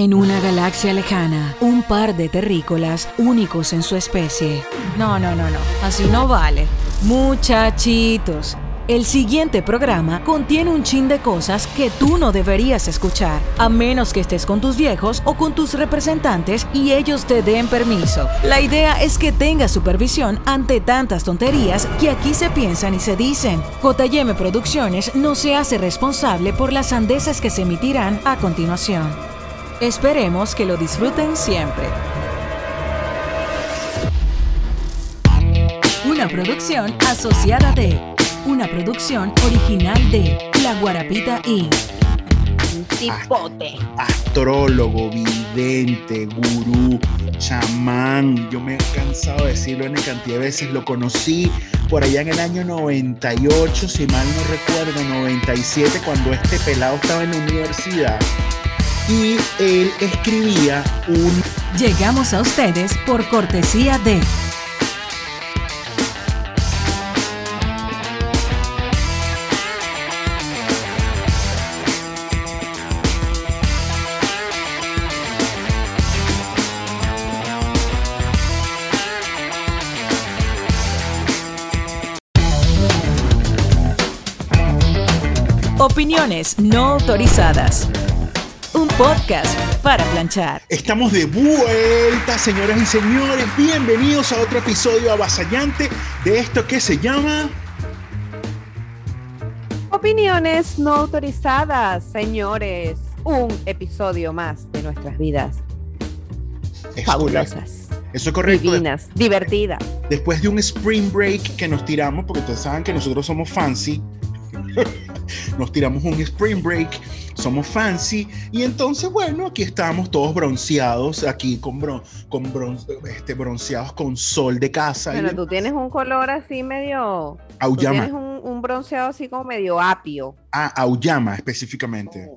En una galaxia lejana, un par de terrícolas únicos en su especie. No, no, no, no, así no vale. Muchachitos, el siguiente programa contiene un chin de cosas que tú no deberías escuchar, a menos que estés con tus viejos o con tus representantes y ellos te den permiso. La idea es que tengas supervisión ante tantas tonterías que aquí se piensan y se dicen. JM Producciones no se hace responsable por las sandeces que se emitirán a continuación. Esperemos que lo disfruten siempre. Una producción asociada de, una producción original de La Guarapita Inc. Tipote. astrólogo, vidente, gurú, chamán. Yo me he cansado de decirlo en cantidad de veces. Lo conocí por allá en el año 98, si mal no recuerdo, 97, cuando este pelado estaba en la universidad. Y él escribía un Llegamos a ustedes por cortesía de Opiniones no autorizadas. Un podcast para planchar. Estamos de vuelta, señoras y señores. Bienvenidos a otro episodio avasallante de esto que se llama Opiniones no autorizadas, señores. Un episodio más de nuestras vidas. Es Fabulosas, correcto. Eso es correcto. divinas, divertidas. Después de un spring break que nos tiramos, porque ustedes saben que nosotros somos fancy, nos tiramos un spring break, somos fancy, y entonces, bueno, aquí estamos todos bronceados, aquí con, bron con bron este, bronceados con sol de casa. Pero y tú tienes un color así medio. Tú Auyama, tienes un, un bronceado así como medio apio. ah, Auyama específicamente,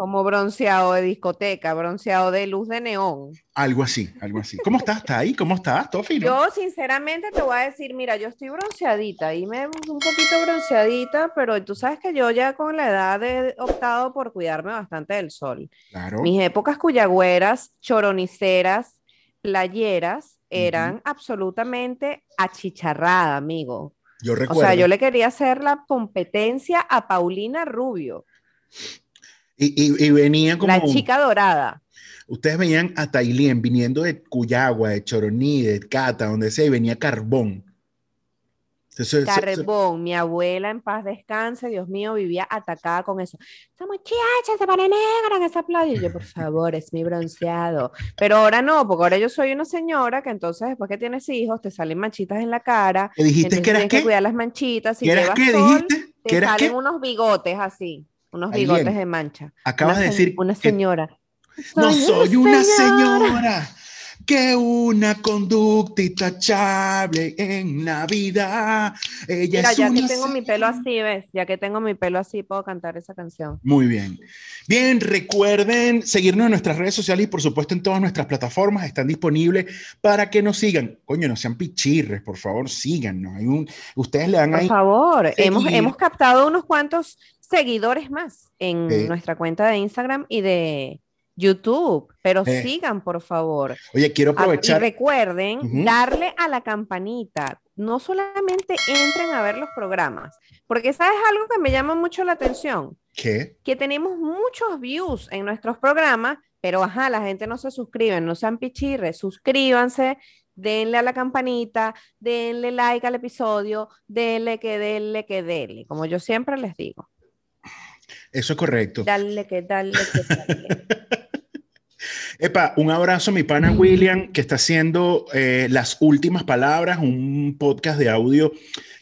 Como bronceado de discoteca, bronceado de luz de neón. algo así, algo así. ¿Cómo estás? ¿Estás ahí? ¿Cómo estás? ¿Todo fino? Yo sinceramente te voy a decir, mira, yo estoy bronceadita y me un poquito bronceadita, pero tú sabes que yo ya con la edad he optado por cuidarme bastante del sol. Claro. Mis épocas cuyagüeras, choroniceras, playeras, eran absolutamente achicharrada, amigo. Yo O recuerdo. sea, yo le quería hacer la competencia a Paulina Rubio, y, y- y venía como... la chica dorada. Ustedes venían a Tailien viniendo de Cuyagua, de Choroní, de Cata, donde sea, y venía carbón. Entonces, Carbón, mi abuela en paz descanse, Dios mío, vivía atacada con eso. Esa muchacha se pone negra en esa playa. Y yo, por favor, es mi bronceado. Pero ahora no, porque ahora yo soy una señora que entonces después que tienes hijos te salen manchitas en la cara. ¿Qué dijiste que eras tienes que qué? cuidar las manchitas. Si ¿Qué eras qué? sol, ¿Dijiste? ¿Qué te eras salen qué? unos bigotes así, unos bigotes de mancha. Acabas Una de decir Una que señora. no soy una señora, que una conducta intachable en la vida. Ella Mira, es ya que tengo mi pelo señora. así, ¿ves? Ya que tengo mi pelo así, puedo cantar esa canción. Muy bien. Bien, recuerden seguirnos en nuestras redes sociales y por supuesto en todas nuestras plataformas están disponibles para que nos sigan. Coño, no sean pichirres, por favor, síganos. Hay un, ustedes le dan Por ahí. favor, hemos, hemos captado unos cuantos seguidores más en Sí. nuestra cuenta de Instagram y de YouTube, pero Eh. sigan, por favor. Oye, quiero Ah, Y aprovechar. recuerden Ujú. darle a la campanita. No solamente entren a ver los programas, porque sabes algo que me llama mucho la atención, ¿Qué? que tenemos muchos views en nuestros programas, pero ajá, la gente no se suscribe, no sean pichirres, suscríbanse, denle a la campanita, denle like al episodio, denle que denle que denle, como yo siempre les digo, Eso es correcto. dale que dale que dale. Epa, un abrazo a mi pana William, que está haciendo eh, las últimas palabras, un podcast de audio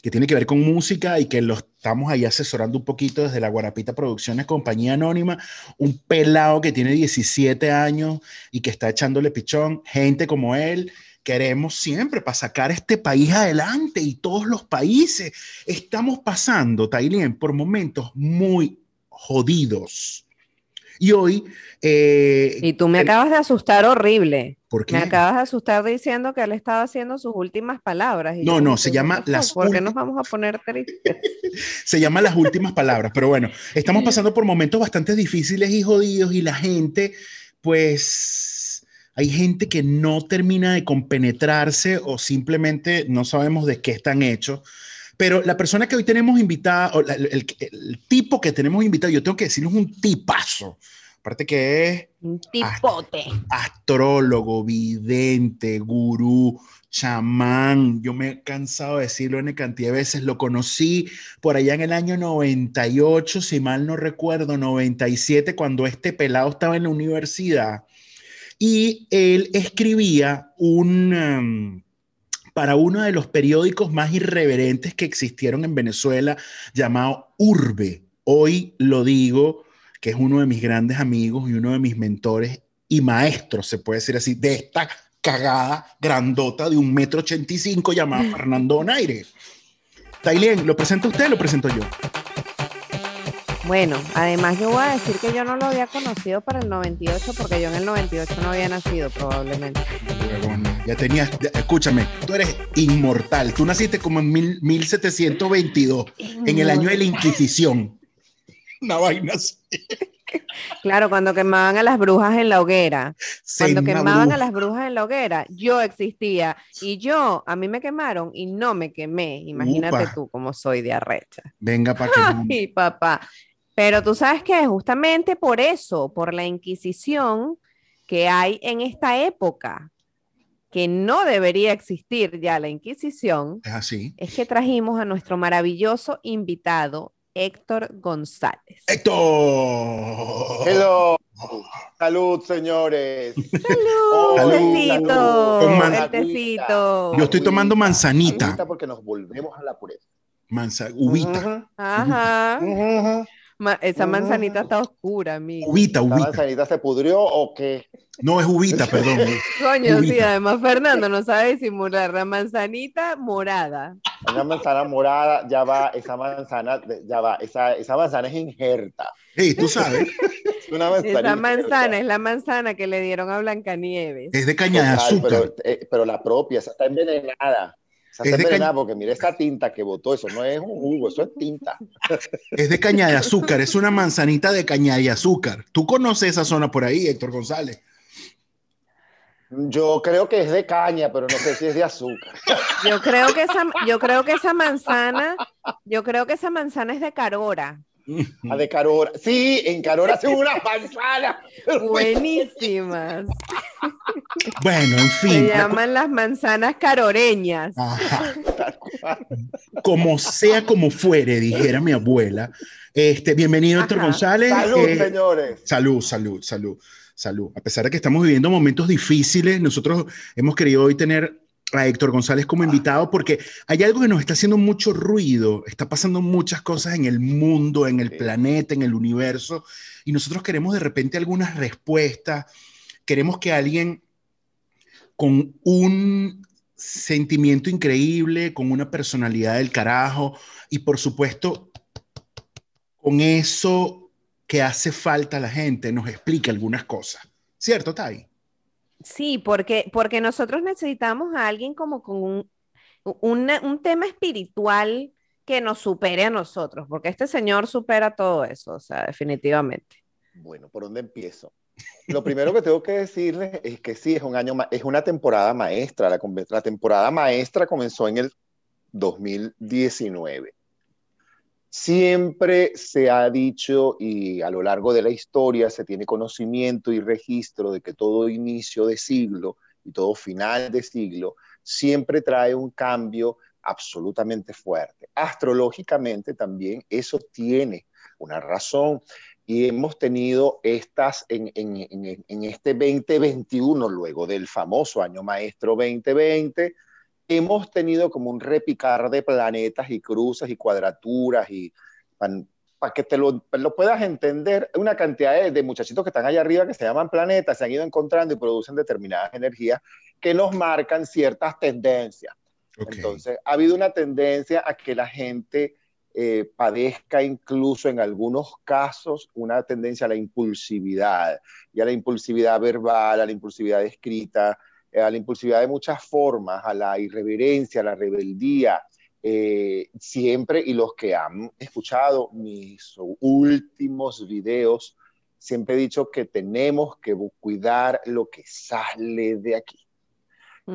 que tiene que ver con música y que lo estamos ahí asesorando un poquito desde la Guarapita Producciones, compañía anónima, un pelado que tiene 17 años y que está echándole pichón, gente como él. Queremos siempre para sacar este país adelante y todos los países. Estamos pasando, Tailien, por momentos muy jodidos. Y hoy... eh, Y tú me el- acabas de asustar horrible. ¿Por qué? Me acabas de asustar diciendo que él estaba haciendo sus últimas palabras. y No, yo no, se llama las fuck, ¿Por qué ulti- nos vamos a poner tristes? Se llama las últimas palabras, pero bueno, estamos pasando por momentos bastante difíciles y jodidos y la gente pues hay gente que no termina de compenetrarse o simplemente no sabemos de qué están hechos. Pero la persona que hoy tenemos invitada, o el, el, tipo que tenemos invitado, yo tengo que decirles un tipazo. Aparte que es... Un tipote. Astrólogo, vidente, gurú, chamán. Yo me he cansado de decirlo en cantidad de veces. Lo conocí por allá en el año 98, si mal no recuerdo, 97, cuando este pelado estaba en la universidad. Y él escribía un... Um, para uno de los periódicos más irreverentes que existieron en Venezuela, llamado Urbe. Hoy lo digo, que es uno de mis grandes amigos y uno de mis mentores y maestros, se puede decir así, de esta cagada grandota de un metro ochenta y cinco llamada Fernando Donaire. Tailén, ¿lo presenta usted o lo presento yo? Bueno, además yo voy a decir que yo no lo había conocido para el 98 porque yo en el 98 no había nacido probablemente. Ya tenías, escúchame, tú eres inmortal. Tú naciste como en 1722, en el año de la Inquisición. Una vaina así. Claro, cuando quemaban a las brujas en la hoguera. cuando quemaban a las brujas en la hoguera, yo existía. Y yo, a mí me quemaron y no me quemé. Imagínate tú cómo soy de arrecha. Venga para que. Ay, papá. Pero tú sabes que justamente por eso, por la Inquisición que hay en esta época, que no debería existir ya la Inquisición, es así. Es que trajimos a nuestro maravilloso invitado, Héctor González. ¡Héctor! Hello. Salud, señores. Salud, Salud. tecito. Yo estoy tomando manzanita. Porque nos volvemos a la pureza. Manza, uvita. Ajá. Esa manzanita está oscura, amigo. Uvita, uvita. ¿La manzanita se pudrió o qué? No, es uvita, perdón. Coño, sí, además Fernando no sabe disimular la manzanita morada. Una manzana morada, ya va, esa manzana, ya va, esa, esa manzana es injerta. Sí, tú sabes. Una esa manzana es la manzana que le dieron a Blancanieves. Es de caña de azúcar. Pero, eh, pero la propia, esa está envenenada. Esa está envenenada porque mira esta tinta que botó, eso no es un jugo, eso es tinta. Es de caña de azúcar, es una manzanita de caña de azúcar. ¿Tú conoces esa zona por ahí, Héctor González? Yo creo que es de caña, pero no sé si es de azúcar. Yo creo que esa, yo creo que esa manzana, yo creo que esa manzana es de Carora. Ah, de Carora. Sí, en Carora hacen unas manzanas. Buenísimas. Bueno, en fin. Se llaman las manzanas caroreñas. Como sea como fuere, dijera mi abuela. Este, bienvenido, doctor González. Salud, eh, señores. Salud, salud, salud salud. A pesar de que estamos viviendo momentos difíciles, nosotros hemos querido hoy tener a Héctor González como invitado porque hay algo que nos está haciendo mucho ruido, está pasando muchas cosas en el mundo, en el planeta, en el universo, y nosotros queremos de repente algunas respuestas, queremos que alguien con un sentimiento increíble, con una personalidad del carajo, y por supuesto, con eso que hace falta a la gente nos explique algunas cosas. ¿Cierto, Tai? Sí, porque, porque nosotros necesitamos a alguien como con un, un tema espiritual que nos supere a nosotros, porque este señor supera todo eso, o sea, definitivamente. Bueno, ¿por dónde empiezo? Lo primero que tengo que decirles es que sí, es, un año, es una temporada maestra. La, la temporada maestra comenzó en el 2019. Siempre se ha dicho y a lo largo de la historia se tiene conocimiento y registro de que todo inicio de siglo y todo final de siglo siempre trae un cambio absolutamente fuerte. Astrológicamente también eso tiene una razón y hemos tenido estas en, en, este 2021, luego del famoso año maestro 2020, hemos tenido como un repicar de planetas y cruces y cuadraturas y para que te lo, puedas entender, una cantidad de, muchachitos que están allá arriba que se llaman planetas, se han ido encontrando y producen determinadas energías que nos marcan ciertas tendencias. Entonces, ha habido una tendencia a que la gente eh, padezca incluso en algunos casos una tendencia a la impulsividad, y a la impulsividad verbal, a la impulsividad escrita, a la impulsividad de muchas formas, a la irreverencia, a la rebeldía, eh, siempre, y los que han escuchado mis últimos videos siempre he dicho que tenemos que cuidar lo que sale de aquí.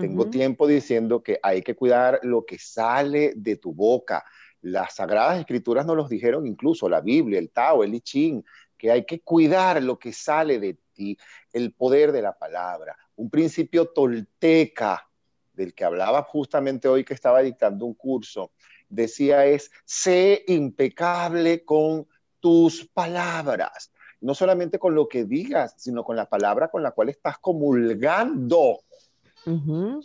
Tengo tiempo diciendo que hay que cuidar lo que sale de tu boca. Las sagradas escrituras nos los dijeron incluso, la Biblia, el Tao, el I Ching, que hay que cuidar lo que sale de ti, el poder de la palabra. Un principio tolteca del que hablaba justamente hoy que estaba dictando un curso, decía es, sé impecable con tus palabras, no solamente con lo que digas, sino con la palabra con la cual estás comulgando.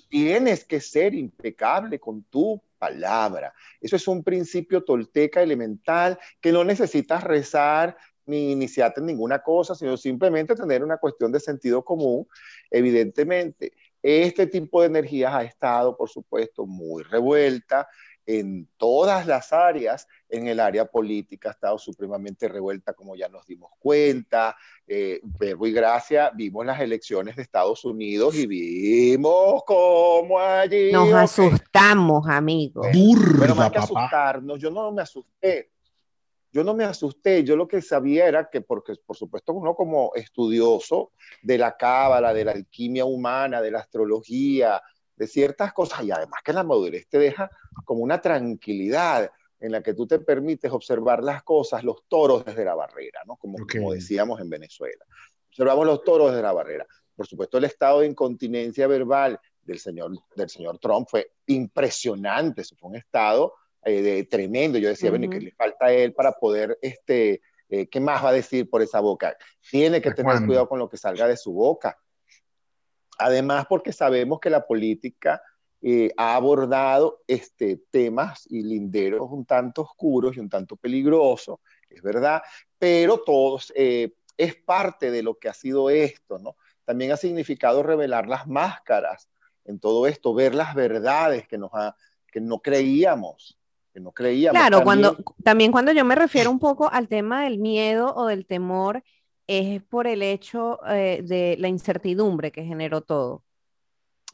Tienes que ser impecable con tu palabra. Eso es un principio tolteca elemental que no necesitas rezar ni iniciarte en ninguna cosa, sino simplemente tener una cuestión de sentido común. Evidentemente, este tipo de energías ha estado, por supuesto, muy revuelta en todas las áreas, en el área política ha estado supremamente revuelta, como ya nos dimos cuenta. Eh, verbo y gracia, vimos las elecciones de Estados Unidos y vimos cómo allí... Nos asustamos, amigos. Pero más que asustarnos, yo no me asusté. Yo no me asusté, yo lo que sabía era que, porque por supuesto uno como estudioso de la cábala, de la alquimia humana, de la astrología, de ciertas cosas y además que la madurez te deja como una tranquilidad en la que tú te permites observar las cosas, los toros desde la barrera, ¿no? Como, como decíamos en Venezuela. Observamos los toros desde la barrera. Por supuesto, el estado de incontinencia verbal del señor, del señor Trump fue impresionante. Eso fue un estado eh, de, tremendo. Yo decía, bueno, ¿y qué le falta a él para poder, este, eh, qué más va a decir por esa boca? Tiene que tener cuidado con lo que salga de su boca. Además, porque sabemos que la política eh, ha abordado este, temas y linderos un tanto oscuros y un tanto peligrosos, es verdad, pero todos eh, es parte de lo que ha sido esto, ¿no? También ha significado revelar las máscaras en todo esto, ver las verdades que, nos ha, que no creíamos. Que no creíamos. Claro, también, cuando, también cuando yo me refiero un poco al tema del miedo o del temor, es por el hecho eh, de la incertidumbre que generó todo.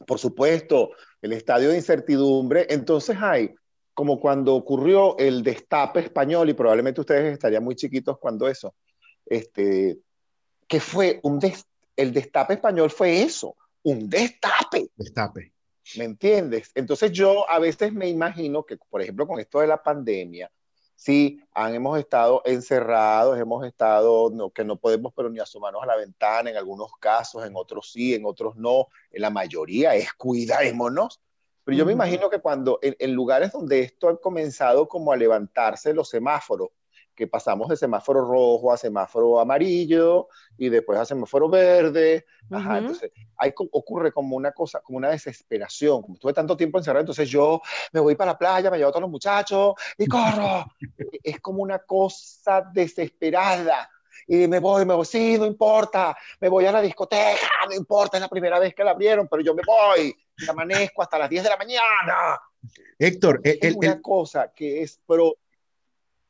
Por supuesto, el estadio de incertidumbre. Entonces hay, como cuando ocurrió el destape español, y probablemente ustedes estarían muy chiquitos cuando eso, este, que fue un el destape español fue eso, un destape. Destape. ¿Me entiendes? Entonces yo a veces me imagino que, por ejemplo, con esto de la pandemia, Sí, han, hemos estado encerrados, hemos estado, no, que no podemos pero ni asomarnos a la ventana en algunos casos, en otros sí, en otros no, en la mayoría es cuidémonos. Pero yo me imagino que cuando en, en lugares donde esto ha comenzado como a levantarse los semáforos, que pasamos de semáforo rojo a semáforo amarillo y después a semáforo verde. Ajá, entonces ahí ocurre como una cosa, como una desesperación. Como estuve tanto tiempo encerrado, entonces yo me voy para la playa, me llevo a todos los muchachos y corro. es como una cosa desesperada. Y me voy, me voy, sí, no importa, me voy a la discoteca, no importa, es la primera vez que la abrieron, pero yo me voy, y amanezco hasta las 10 de la mañana. Héctor, es el, una cosa que es pro,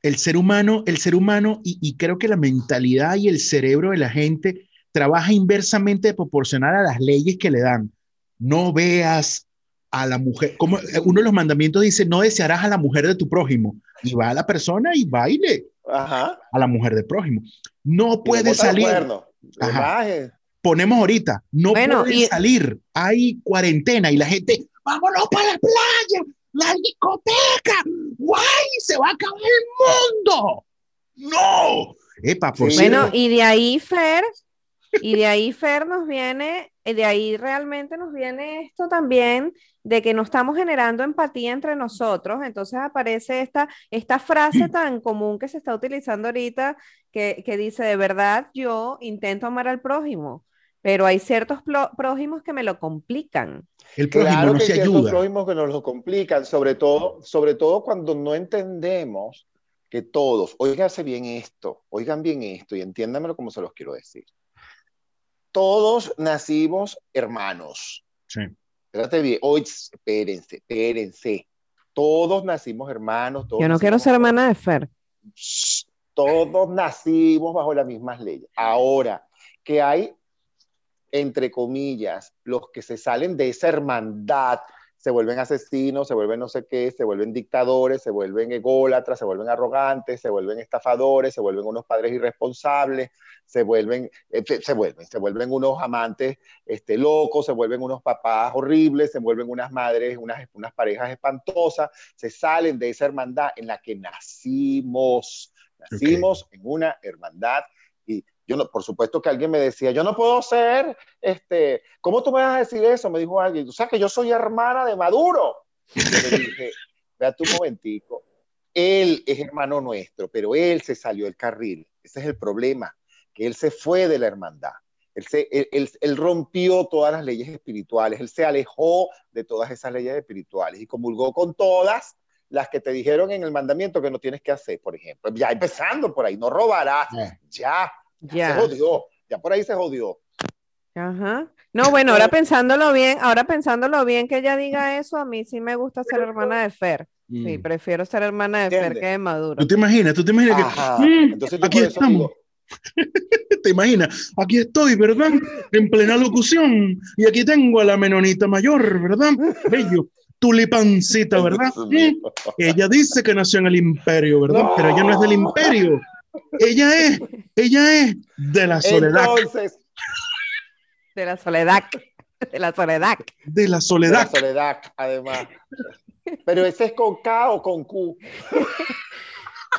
el ser humano, el ser humano, y, creo que la mentalidad y el cerebro de la gente trabaja inversamente proporcional a las leyes que le dan. No veas a la mujer, como uno de los mandamientos dice, no desearás a la mujer de tu prójimo. Y va a la persona y baile a la mujer del prójimo. No puede salir. Ponemos ahorita, no puede salir. Hay cuarentena y la gente, vámonos para la playa, la discoteca, guay, se va a acabar el mundo. No. Epa, por Bueno, y de ahí, Fer, y de ahí, Fer, nos viene, de ahí realmente nos viene esto también de que no estamos generando empatía entre nosotros. Entonces aparece esta, esta frase tan común que se está utilizando ahorita que, que dice, de verdad, yo intento amar al prójimo pero hay ciertos prójimos que me lo complican. El prójimo claro no que se hay ciertos prójimos que nos lo complican, sobre todo, sobre todo cuando no entendemos que todos, oíganse bien esto, oigan bien esto y entiéndamelo como se los quiero decir. Todos nacimos hermanos. Sí. Espérate bien, hoy, espérense, espérense. Todos nacimos hermanos. Todos Yo no quiero ser hermana de Fer. Todos nacimos bajo las mismas leyes. Ahora, que hay entre comillas, los que se salen de esa hermandad se vuelven asesinos, se vuelven no sé qué, se vuelven dictadores, se vuelven ególatras, se vuelven arrogantes, se vuelven estafadores, se vuelven unos padres irresponsables, se vuelven, eh, se vuelven, se vuelven unos amantes este, locos, se vuelven unos papás horribles, se vuelven unas madres, unas, unas parejas espantosas, se salen de esa hermandad en la que nacimos. Nacimos en una hermandad yo no, por supuesto que alguien me decía, yo no puedo ser, este, ¿cómo tú me vas a decir eso? Me dijo alguien, o sea que yo soy hermana de Maduro. Y yo le dije, tu momentico, él es hermano nuestro, pero él se salió del carril. Ese es el problema, que él se fue de la hermandad. Él, se, él, él, rompió todas las leyes espirituales, él se alejó de todas esas leyes espirituales y comulgó con todas las que te dijeron en el mandamiento que no tienes que hacer, por ejemplo. Ya empezando por ahí, no robarás, ya, ya, se jodió, ya por ahí se jodió. Ajá. No, bueno, ahora pensándolo bien, ahora pensándolo bien que ella diga eso, a mí sí me gusta ser hermana de Fer. Sí, mm. prefiero ser hermana de Fer que de Maduro. ¿Tú te imaginas? ¿Tú te imaginas que mm, Entonces, aquí estamos? ¿Te imaginas? Aquí estoy, ¿verdad? En plena locución. Y aquí tengo a la menonita mayor, ¿verdad? Bello tulipancita, ¿verdad? Ella dice que nació en el imperio, ¿verdad? Pero ella no es del imperio. Ella es, ella es de la soledad. de la soledad. De la soledad. De la soledad. De la soledad, además. Pero ese es con K o con Q.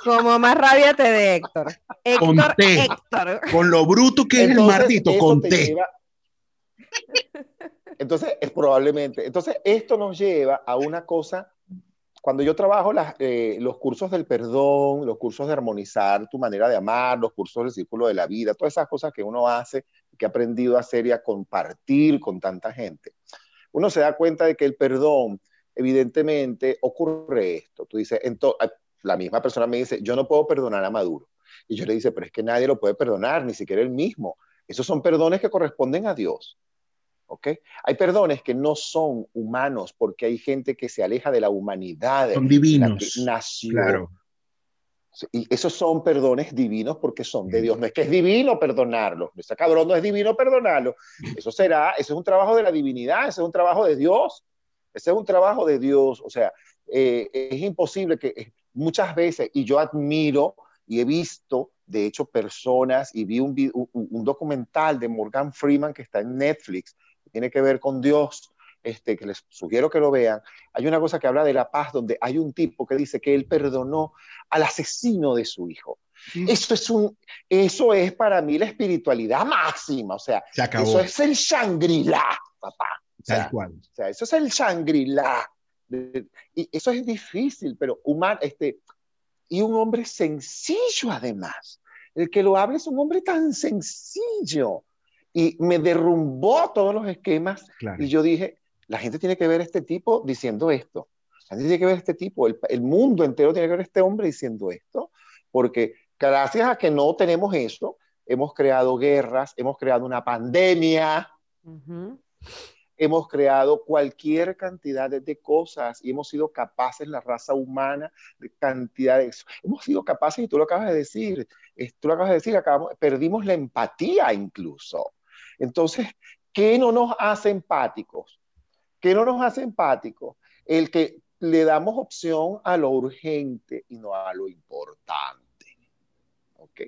Como más rabia te de Héctor. Héctor, con Héctor. Con lo bruto que es el maldito, con T. Entonces, es probablemente. Entonces, esto nos lleva a una cosa. Cuando yo trabajo eh, los cursos del perdón, los cursos de armonizar tu manera de amar, los cursos del círculo de la vida, todas esas cosas que uno hace, que ha aprendido a hacer y a compartir con tanta gente, uno se da cuenta de que el perdón, evidentemente, ocurre esto. Tú dices, la misma persona me dice, yo no puedo perdonar a Maduro. Y yo le dice, pero es que nadie lo puede perdonar, ni siquiera él mismo. Esos son perdones que corresponden a Dios. Hay perdones que no son humanos porque hay gente que se aleja de la humanidad. Son divinos. que nació. Y esos son perdones divinos porque son de Dios. No es que es divino perdonarlo. Ese cabrón no es divino perdonarlo. Eso será, eso es un trabajo de la divinidad, ese es un trabajo de Dios. Ese es un trabajo de Dios. O sea, eh, es imposible que eh, muchas veces, y yo admiro y he visto, de hecho, personas, y vi un, un documental de Morgan Freeman que está en Netflix, tiene que ver con Dios, este, que les sugiero que lo vean, hay una cosa que habla de la paz, donde hay un tipo que dice que él perdonó al asesino de su hijo. Eso, es un, eso es para mí la espiritualidad máxima, o sea, eso es el Shangri-La, papá. O sea, cual. O sea, eso es el Shangri-La. Y eso es difícil, pero humano, este, y un hombre sencillo además. El que lo hable es un hombre tan sencillo y me derrumbó todos los esquemas y yo dije, la gente tiene que ver a este tipo diciendo esto. La gente tiene que ver a este tipo, el, el, mundo entero tiene que ver a este hombre diciendo esto, porque gracias a que no tenemos eso, hemos creado guerras, hemos creado una pandemia, hemos creado cualquier cantidad de, cosas y hemos sido capaces, la raza humana, de cantidades. Hemos sido capaces, y tú lo acabas de decir, tú lo acabas de decir, acabamos, perdimos la empatía incluso. Entonces, ¿qué no nos hace empáticos? ¿Qué no nos hace empáticos? El que le damos opción a lo urgente y no a lo importante. ¿Ok?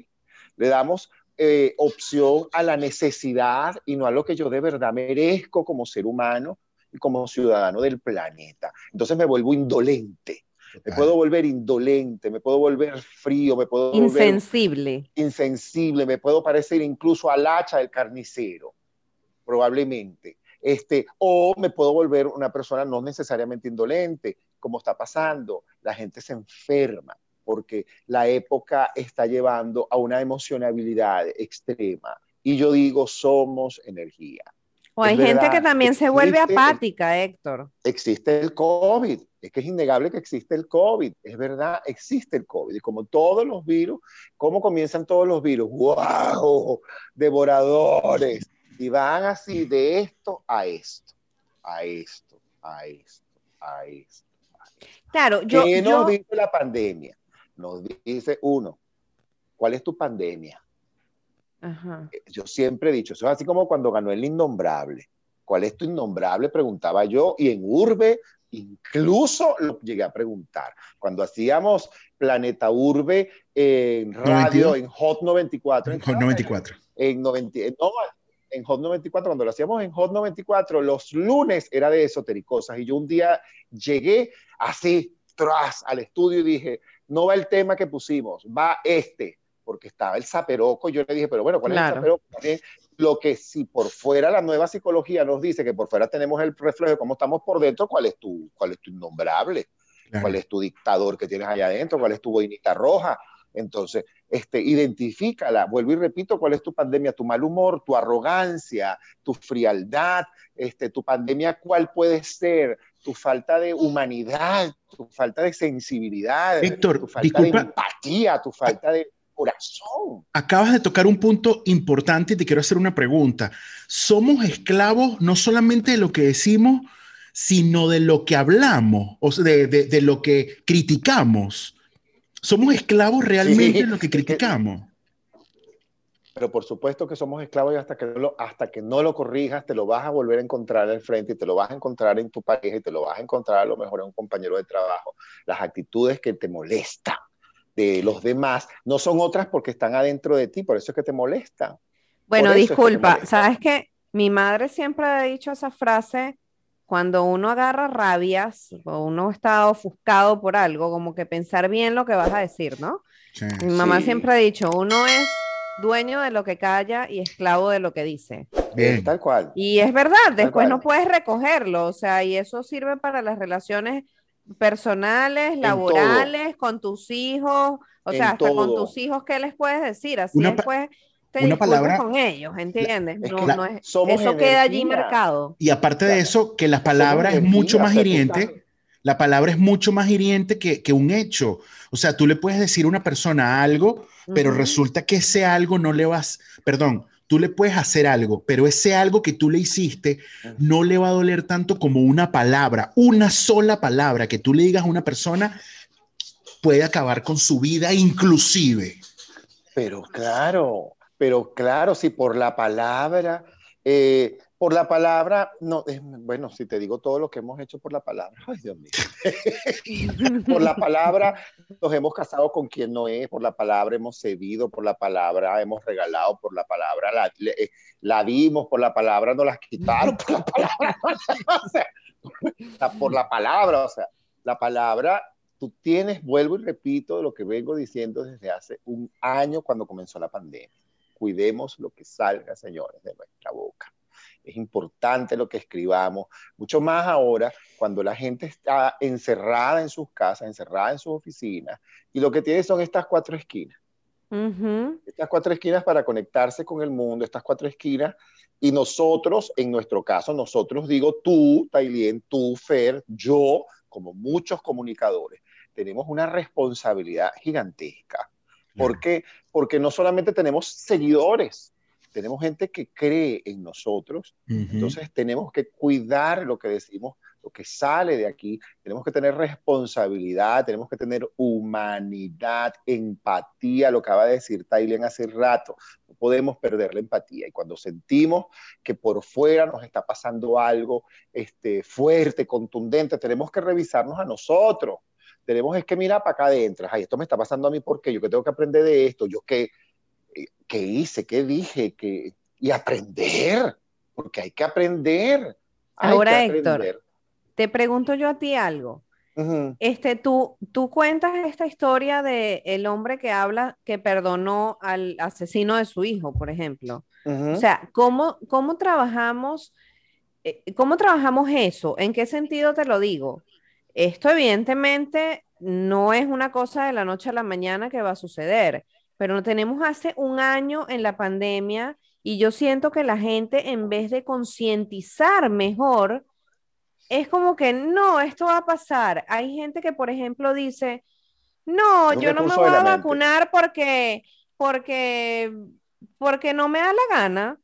Le damos eh, opción a la necesidad y no a lo que yo de verdad merezco como ser humano y como ciudadano del planeta. Entonces me vuelvo indolente. Me puedo volver indolente, me puedo volver frío, me puedo insensible. insensible, me puedo parecer incluso al hacha del carnicero, probablemente. Este, o me puedo volver una persona no necesariamente indolente, como está pasando. La gente se enferma porque la época está llevando a una emocionabilidad extrema. Y yo digo, somos energía. O hay gente que también se vuelve apática, Héctor. Existe el COVID es que es innegable que existe el COVID, es verdad, existe el COVID. Y como todos los virus, ¿cómo comienzan todos los virus? ¡Wow! Devoradores. Y van así de esto a esto, a esto, a esto, a esto. Claro, yo. ¿Qué nos dice la pandemia? Nos dice uno, ¿cuál es tu pandemia? Ajá. Eh, yo siempre he dicho, eso es así como cuando ganó el innombrable ¿cuál es tu innombrable? Preguntaba yo, y en Urbe incluso lo llegué a preguntar. Cuando hacíamos Planeta Urbe en radio, en Hot 94. En Hot 94. En, 90, no, en Hot 94, cuando lo hacíamos en Hot 94, los lunes era de esotericosas. Y yo un día llegué así, tras al estudio y dije, no va el tema que pusimos, va este porque estaba el zaperoco, yo le dije, pero bueno, ¿cuál es el zaperoco? lo que si por fuera la nueva psicología nos dice que por fuera tenemos el reflejo de cómo estamos por dentro, ¿cuál es tu, cuál es tu innombrable? ¿Cuál es tu dictador que tienes allá adentro? ¿Cuál es tu boinita roja? Entonces, este, identifícala, vuelvo y repito, cuál es tu pandemia, tu mal humor, tu arrogancia, tu frialdad, este, tu pandemia, cuál puede ser, tu falta de humanidad, tu falta de sensibilidad, Víctor, tu falta de empatía, tu falta de corazón. Acabas de tocar un punto importante y te quiero hacer una pregunta. ¿Somos esclavos no solamente de lo que decimos, sino de lo que hablamos, o sea, de, de, lo que criticamos? ¿Somos esclavos realmente de lo que criticamos? Pero por supuesto que somos esclavos y hasta que, no lo, hasta que no lo corrijas, te lo vas a volver a encontrar al frente y te lo vas a encontrar en tu pareja y te lo vas a encontrar a lo mejor en un compañero de trabajo. Las actitudes que te molestan de los demás no son otras porque están adentro de ti, por eso es que te molesta. Bueno, disculpa, ¿sabes qué? Mi madre siempre ha dicho esa frase cuando uno agarra rabias o uno está ofuscado por algo, como que pensar bien lo que vas a decir, ¿no? Mi mamá siempre ha dicho, uno es dueño de lo que calla y esclavo de lo que dice. Bien. Tal cual. Y es verdad, después no puedes recogerlo, o sea, y eso sirve para las relaciones personales, laborales, con tus hijos, o sea, hasta con tus hijos, ¿qué les puedes decir? Así después te una palabra con ellos, ¿entiendes? no, no es, eso queda allí marcado. Y aparte de eso, que la palabra es mucho más hiriente, la palabra es mucho más hiriente que, que, un hecho. O sea, tú le puedes decir a una persona algo, pero resulta que ese algo no le vas, perdón, tú le puedes hacer algo, pero ese algo que tú le hiciste no le va a doler tanto como una palabra, una sola palabra que tú le digas a una persona puede acabar con su vida inclusive. Pero claro, pero claro, si por la palabra, eh, por la palabra, no, bueno, si te digo todo lo que hemos hecho por la palabra, ay Dios mío, por la palabra nos hemos casado con quien no es, por la palabra hemos cedido, por la palabra hemos regalado, por la palabra la, eh, la dimos, por la palabra nos las quitaron, por la palabra, o sea, por la palabra, o sea, la palabra, tú tienes, vuelvo y repito lo que vengo diciendo desde hace un año cuando comenzó la pandemia. Cuidemos lo que salga, señores, de nuestra boca es importante lo que escribamos, mucho más ahora cuando la gente está encerrada en sus casas, encerrada en sus oficinas, y lo que tiene son estas cuatro esquinas. Estas cuatro esquinas para conectarse con el mundo, estas cuatro esquinas, y nosotros, en nuestro caso, nosotros digo tú, Tailien, tú, Fer, yo, como muchos comunicadores, tenemos una responsabilidad gigantesca. ¿Por qué? Porque no solamente tenemos seguidores, tenemos gente que cree en nosotros, entonces tenemos que cuidar lo que decimos, lo que sale de aquí, tenemos que tener responsabilidad, tenemos que tener humanidad, empatía, lo que acaba de decir Tailen hace rato, no podemos perder la empatía y cuando sentimos que por fuera nos está pasando algo este, fuerte, contundente, tenemos que revisarnos a nosotros. Tenemos es que mirar para acá adentro, ay, esto me está pasando a mí porque yo que tengo que aprender de esto, yo que qué hice, qué dije, que, y aprender, porque hay que aprender. Ahora, Héctor, te pregunto yo a ti algo. Este, tú, tú cuentas esta historia de el hombre que habla que perdonó al asesino de su hijo, por ejemplo. O sea, ¿cómo, cómo trabajamos, eh, cómo trabajamos eso? ¿En qué sentido te lo digo? Esto evidentemente no es una cosa de la noche a la mañana que va a suceder pero lo tenemos hace un año en la pandemia y yo siento que la gente en vez de concientizar mejor, es como que no, esto va a pasar. Hay gente que, por ejemplo, dice, no, yo no me voy a vacunar porque, porque, porque no me da la gana.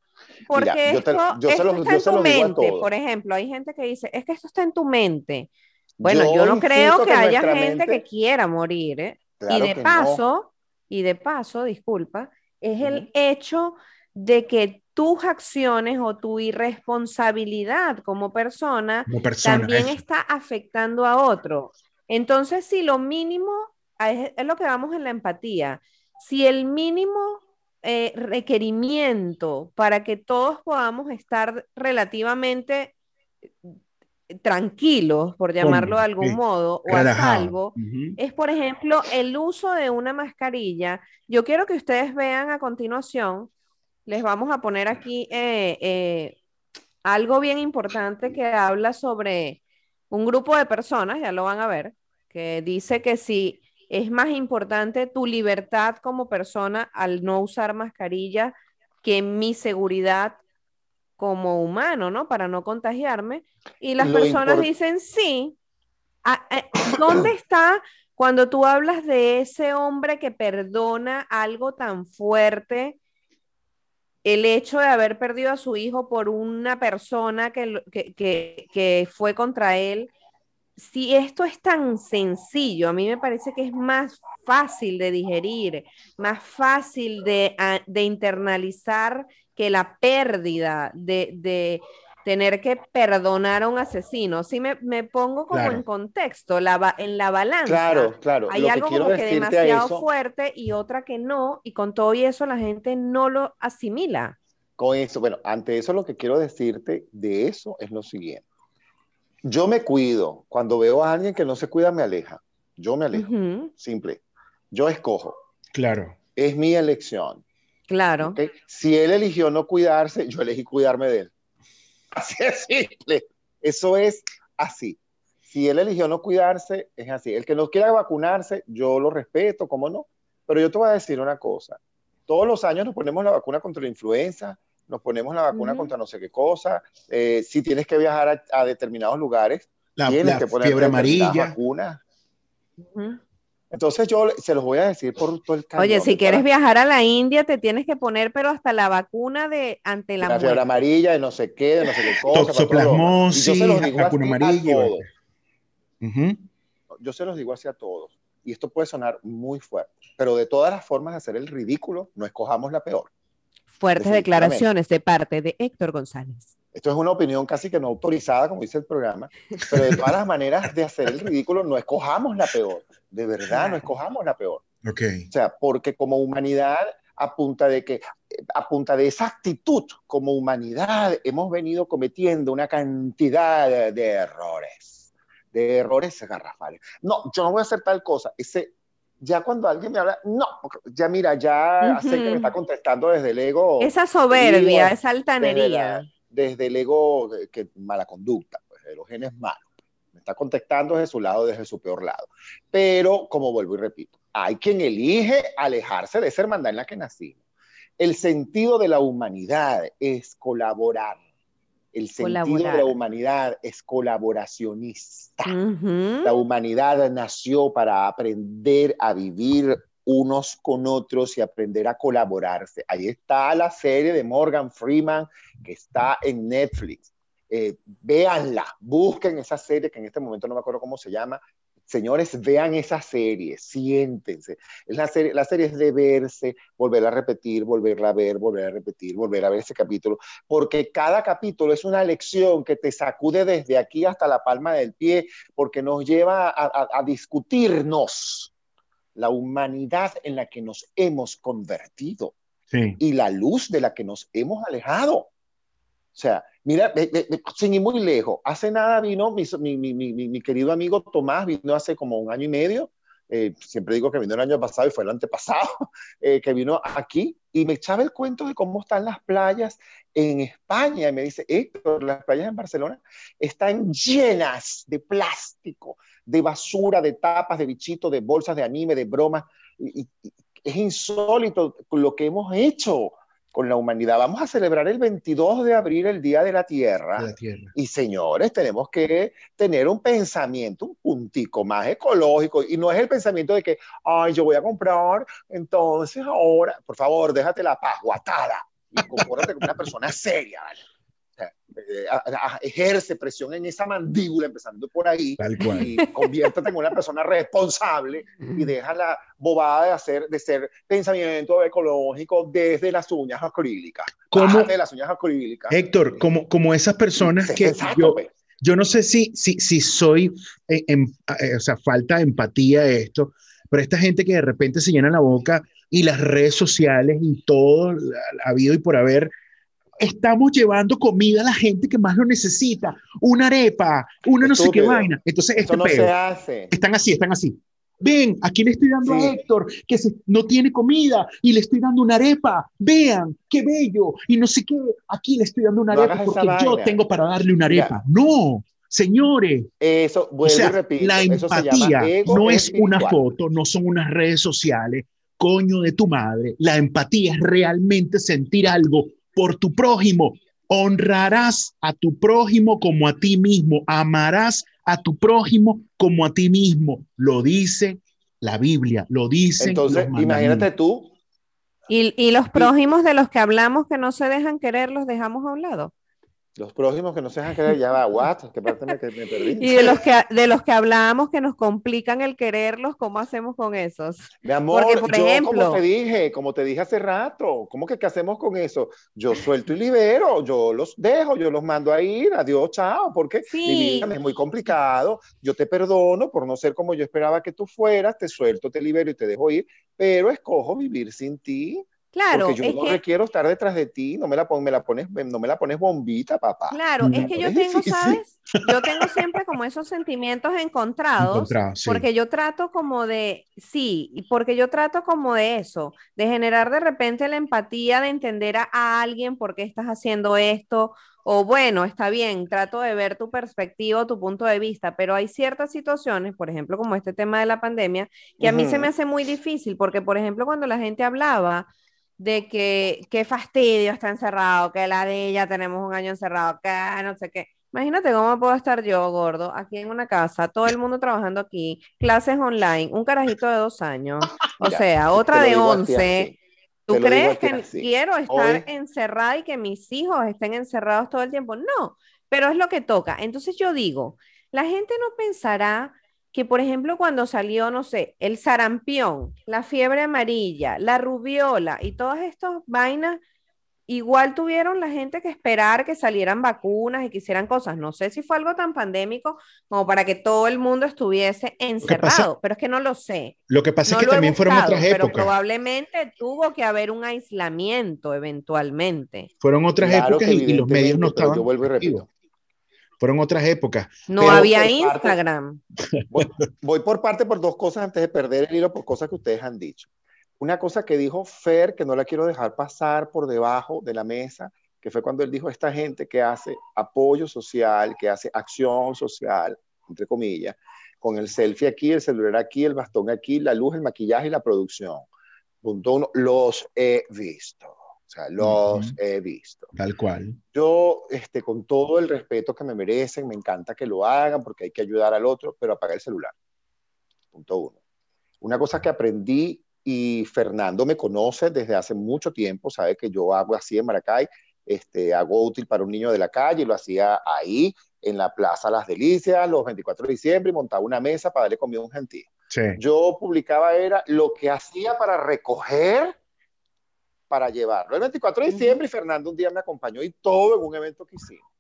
Porque esto, está en tu mente, por ejemplo. Hay gente que dice, es que esto está en tu mente. Bueno, yo, no creo que, haya gente que quiera morir. ¿eh? y de paso, y de paso, disculpa, es el hecho de que tus acciones o tu irresponsabilidad como persona, Como persona, también está afectando a otro. Entonces, si lo mínimo, es, es lo que vamos en la empatía, si el mínimo eh, requerimiento para que todos podamos estar relativamente tranquilos, por llamarlo de algún sí. modo, o a Relajado. salvo, es, por ejemplo, el uso de una mascarilla. Yo quiero que ustedes vean a continuación, les vamos a poner aquí eh, eh, algo bien importante que habla sobre un grupo de personas, ya lo van a ver, que dice que si es más importante tu libertad como persona al no usar mascarilla que mi seguridad como humano, ¿no? Para no contagiarme. Y las Lo personas dicen, sí. Ah, eh, ¿Dónde está cuando tú hablas de ese hombre que perdona algo tan fuerte? El hecho de haber perdido a su hijo por una persona que, que, que- que fue contra él. Si esto es tan sencillo, a mí me parece que es más fácil de digerir, más fácil de, a- de internalizar que la pérdida de, de tener que perdonar a un asesino. Si me, me pongo como Claro. en contexto, la, en la balanza. Claro, claro. Hay Lo que algo quiero como que demasiado eso- fuerte y otra que no, y con todo y eso la gente no lo asimila. Con eso, bueno, ante eso lo que quiero decirte de eso es lo siguiente. Yo me cuido. Cuando veo a alguien que no se cuida, me aleja. Yo me alejo. Simple. Yo escojo. Claro. Es mi elección. Claro. Si él eligió no cuidarse, yo elegí cuidarme de él. Así es simple. Eso es así. Si él eligió no cuidarse, es así. El que no quiera vacunarse, yo lo respeto, ¿cómo no? Pero yo te voy a decir una cosa. Todos los años nos ponemos la vacuna contra la influenza, nos ponemos la vacuna contra no sé qué cosa. Eh, si tienes que viajar a, a determinados lugares, La, tienes la que poner fiebre amarilla. vacunas. Entonces yo se los voy a decir por todo el Oye, cañón si quieres todas- viajar a la India, te tienes que poner, pero hasta la vacuna de ante la la fiebre muerte. amarilla, de no sé qué, de no sé qué cosa. para. Toxoplasmosis, Y yo se los digo vacuna a amarilla. todos. Ujú. Yo se los digo así a todos. Y esto puede sonar muy fuerte. Pero de todas las formas de hacer el ridículo, no escojamos la peor. Fuertes declaraciones de parte de Héctor González. Esto es una opinión casi que no autorizada, como dice el programa. Pero de todas las maneras de hacer el ridículo, no escojamos la peor. De verdad, no escojamos la peor. Ok. O sea, porque como humanidad, a punta de que, a punta de esa actitud como humanidad, hemos venido cometiendo una cantidad de, de errores, de errores garrafales. No, yo no voy a hacer tal cosa. Ese, ya cuando alguien me habla, no, ya mira, ya sé que me está contestando desde el ego, Esa soberbia, digo, esa altanería. Desde el ego que, mala conducta, pues, de los genes malos. Me está contestando desde su lado, desde su peor lado. Pero, como vuelvo y repito, hay quien elige alejarse de esa hermandad en la que nacimos. El sentido de la humanidad es colaborar. El sentido de la humanidad es colaboracionista. La humanidad nació para aprender a vivir unos con otros y aprender a colaborarse. Ahí está la serie de Morgan Freeman que está en Netflix. Eh, véanla, busquen esa serie que en este momento no me acuerdo cómo se llama. Señores, vean esa serie, siéntense. Es la, serie, la serie es de verse, volver a repetir, volverla a ver, volver a repetir, volver a ver ese capítulo, porque cada capítulo es una lección que te sacude desde aquí hasta la palma del pie, porque nos lleva a, discutirnos la humanidad en la que nos hemos convertido Sí. y la luz de la que nos hemos alejado. O sea, mira, ve- ve, sin ir muy lejos, hace nada vino mi, mi, mi, mi, mi querido amigo Tomás, vino hace como un año y medio, eh, siempre digo que vino el año pasado y fue el antepasado, eh, que vino aquí y me echaba el cuento de cómo están las playas en España y me dice, Héctor, las playas en Barcelona están llenas de plástico, de basura, de tapas, de bichitos, de bolsas de anime, de bromas. Y, y- y es insólito lo que hemos hecho con la humanidad. Vamos a celebrar el 22 de abril, el Día de la Tierra. De la tierra. Y señores, tenemos que tener un pensamiento un puntico más ecológico y no es el pensamiento de que, ay, yo voy a comprar, entonces ahora, por favor, déjate la pajuatada y compórtate como una persona seria, ¿vale? Sea, eh, ejerce presión en esa mandíbula, empezando por ahí, y conviértete en una persona responsable y deja la bobada de hacer, de ser pensamiento ecológico desde las uñas acrílicas. ¿Cómo? De las uñas acrílicas. Héctor, como, como esas personas que yo, pues. yo no sé si, si, si soy, en, o sea, falta de empatía esto, pero esta gente que de repente se llena la boca y las redes sociales y todo ha habido y por haber, estamos llevando comida a la gente que más lo necesita, una arepa, una no sé qué vaina. Entonces, este no se hace. están así, están así. Ven, aquí le estoy dando a Héctor que no tiene comida y le estoy dando una arepa. Vean, qué bello. Y no sé qué, aquí le estoy dando una arepa porque yo tengo para darle una arepa. No, señores. Eso, o sea, la empatía no es una foto, no son unas redes sociales, coño de tu madre, la empatía es realmente sentir algo por tu prójimo. Honrarás a tu prójimo como a ti mismo, amarás a tu prójimo como a ti mismo. Lo dice la Biblia, lo dice. Entonces, imagínate tú. ¿Y, y los prójimos de los que hablamos que no se dejan querer, los dejamos a un lado? Los próximos que no se dejan querer, ya va, what? Que parte me, que me perdí. Y de los que, de los que hablábamos que nos complican el quererlos, ¿cómo hacemos con esos? Mi amor, Porque, por yo, ejemplo, como te dije, como te dije hace rato, ¿cómo que qué hacemos con eso? Yo suelto y libero, yo los dejo, yo los mando a ir, adiós, chao, porque sí. es muy complicado, yo te perdono por no ser como yo esperaba que tú fueras, te suelto, te libero y te dejo ir, pero escojo vivir sin ti. Claro, Porque yo no requiero estar detrás de ti, no me la, me la pones, no me la pones bombita, papá. Claro, es que yo tengo, ¿sabes? Yo tengo siempre como esos sentimientos encontrados, porque yo trato como de, sí, porque yo trato como de eso, de generar de repente la empatía de entender a, a alguien por qué estás haciendo esto, o bueno, está bien, trato de ver tu perspectiva, tu punto de vista, pero hay ciertas situaciones, por ejemplo, como este tema de la pandemia, que a mí se me hace muy difícil, porque por ejemplo, cuando la gente hablaba de que qué fastidio está encerrado, que la de ella tenemos un año encerrado, que no sé qué. Imagínate cómo puedo estar yo, gordo, aquí en una casa, todo el mundo trabajando aquí, clases online, un carajito de dos años, o sea, otra de once. ¿Tú crees que quiero estar encerrada y que mis hijos estén encerrados todo el tiempo? No, pero es lo que toca. Entonces yo digo, la gente no pensará que, por ejemplo, cuando salió, no sé, el sarampión, la fiebre amarilla, la rubiola y todas estas vainas, igual tuvieron la gente que esperar que salieran vacunas y que hicieran cosas. No sé si fue algo tan pandémico como para que todo el mundo estuviese encerrado, pero es que no lo sé. Lo que pasa es que también fueron otras épocas. Pero probablemente tuvo que haber un aislamiento eventualmente. Fueron otras épocas y, los medios no estaban. Yo vuelvo y repito fueron otras épocas. No había Instagram. voy, por parte por dos cosas antes de perder el hilo, por cosas que ustedes han dicho. Una cosa que dijo Fer, que no la quiero dejar pasar por debajo de la mesa, que fue cuando él dijo esta gente que hace apoyo social, que hace acción social, entre comillas, con el selfie aquí, el celular aquí, el bastón aquí, la luz, el maquillaje y la producción. Punto uno, los he visto o sea, los he visto. Tal cual. Yo, este, con todo el respeto que me merecen, me encanta que lo hagan porque hay que ayudar al otro, pero apagar el celular. Punto uno. Una cosa que aprendí y Fernando me conoce desde hace mucho tiempo, sabe que yo hago así en Maracay, este, hago útil para un niño de la calle y lo hacía ahí en la Plaza Las Delicias los 24 de diciembre y montaba una mesa para darle comida a un gentío. Sí. Yo publicaba era lo que hacía para recoger para llevarlo. El 24 de diciembre Fernando un día me acompañó y todo en un evento que hicimos.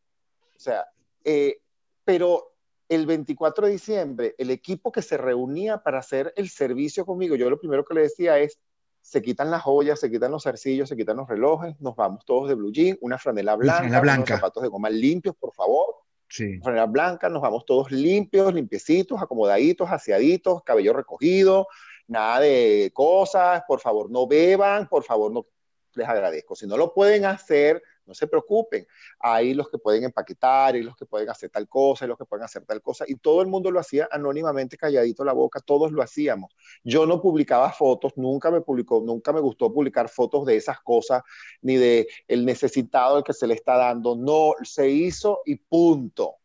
O sea, eh, pero el 24 de diciembre, el equipo que se reunía para hacer el servicio conmigo, yo lo primero que le decía es, se quitan las joyas, se quitan los zarcillos, se quitan los relojes, nos vamos todos de blue jean, una franela blanca, blanca. unos zapatos de goma limpios, por favor. Sí. Franela blanca, nos vamos todos limpios, limpiecitos, acomodaditos, aseaditos, cabello recogido, nada de cosas, por favor no beban, por favor no les agradezco. Si no lo pueden hacer, no se preocupen. Hay los que pueden empaquetar, hay los que pueden hacer tal cosa, hay los que pueden hacer tal cosa. Y todo el mundo lo hacía anónimamente, calladito la boca, todos lo hacíamos. Yo no publicaba fotos, nunca me publicó, nunca me gustó publicar fotos de esas cosas, ni de el necesitado el que se le está dando. No, se hizo y punto.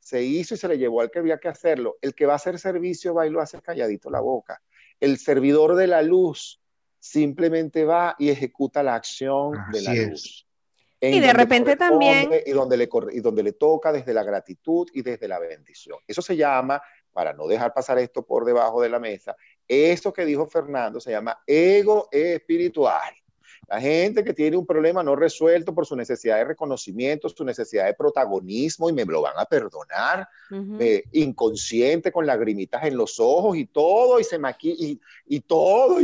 Se hizo y se le llevó al que había que hacerlo. El que va a hacer servicio va y lo hace calladito la boca. El servidor de la luz simplemente va y ejecuta la acción de la luz. y de repente también... Y donde, le, y donde le toca desde la gratitud y desde la bendición. Eso se llama, para no dejar pasar esto por debajo de la mesa, eso que dijo Fernando se llama ego espiritual. La gente que tiene un problema no resuelto por su necesidad de reconocimiento, su necesidad de protagonismo, y me lo van a perdonar, eh, inconsciente, con lagrimitas en los ojos y todo, y se maquilla, y, y, todo.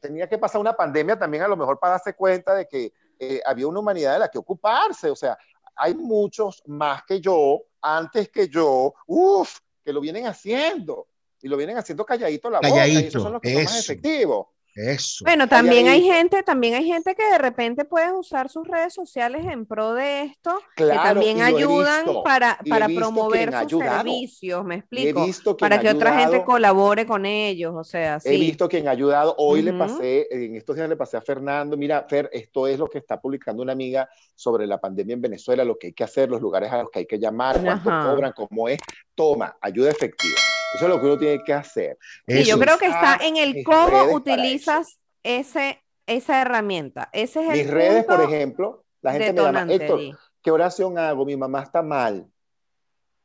tenía que pasar una pandemia también a lo mejor para darse cuenta de que eh, había una humanidad de la que ocuparse. O sea, hay muchos más que yo, antes que yo, uff, que lo vienen haciendo. Y lo vienen haciendo calladito la boca. Y esos son los que son más efectivos. Eso. Bueno, también hay gente, también hay gente que de repente puede usar sus redes sociales en pro de esto, que también ayudan para, para promover sus servicios, me explico, para que otra gente colabore con ellos, o sea, sí. He visto quien ha ayudado, hoy le pasé, en estos días le pasé a Fernando, mira, Fer, esto es lo que está publicando una amiga sobre la pandemia en Venezuela, lo que hay que hacer, los lugares a los que hay que llamar, cuánto cobran, cómo es, toma, ayuda efectiva. Eso es lo que uno tiene que hacer. Sí, yo creo que está en el cómo utilizas ese, esa herramienta. Ese es el Mis redes, por ejemplo, la gente me llama, Héctor, ¿qué oración hago? Mi mamá está mal.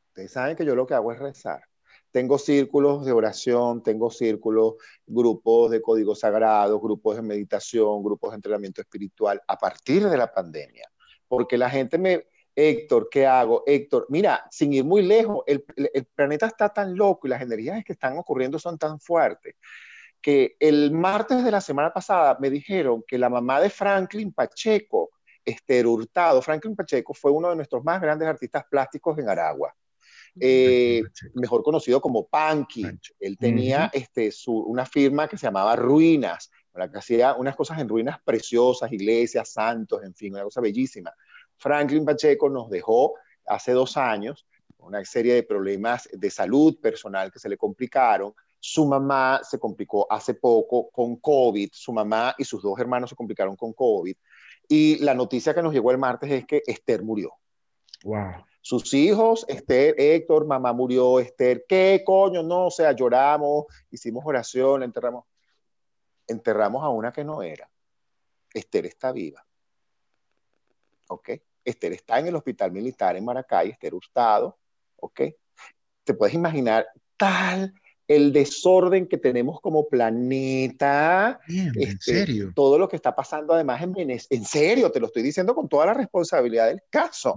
Ustedes saben que yo lo que hago es rezar. Tengo círculos de oración, tengo círculos, grupos de código sagrado, grupos de meditación, grupos de entrenamiento espiritual a partir de la pandemia. Porque la gente me, Héctor, ¿qué hago? Héctor, mira, sin ir muy lejos, el, planeta está tan loco y las energías que están ocurriendo son tan fuertes que el martes de la semana pasada me dijeron que la mamá de Franklin Pacheco, Esther Hurtado, Franklin Pacheco fue uno de nuestros más grandes artistas plásticos en Aragua. Eh, mejor conocido como Panky. Él tenía este, una firma que se llamaba Ruinas, que hacía unas cosas en ruinas preciosas, iglesias, santos, en fin, una cosa bellísima. Franklin Pacheco nos dejó hace dos años una serie de problemas de salud personal que se le complicaron. Su mamá se complicó hace poco con COVID, su mamá y sus dos hermanos se complicaron con COVID. Y la noticia que nos llegó el martes es que Esther murió. Wow. Sus hijos, Esther, Héctor, mamá murió, Esther, ¿qué coño? No, o sea, lloramos, hicimos oración, enterramos. Enterramos a una que no era. Esther está viva. ¿Ok? Esther está en el hospital militar en Maracay, Esther Hurtado, ¿ok? Te puedes imaginar tal el desorden que tenemos como planeta. ¿En este, serio? Todo lo que está pasando además en Venezuela. En serio, te lo estoy diciendo con toda la responsabilidad del caso.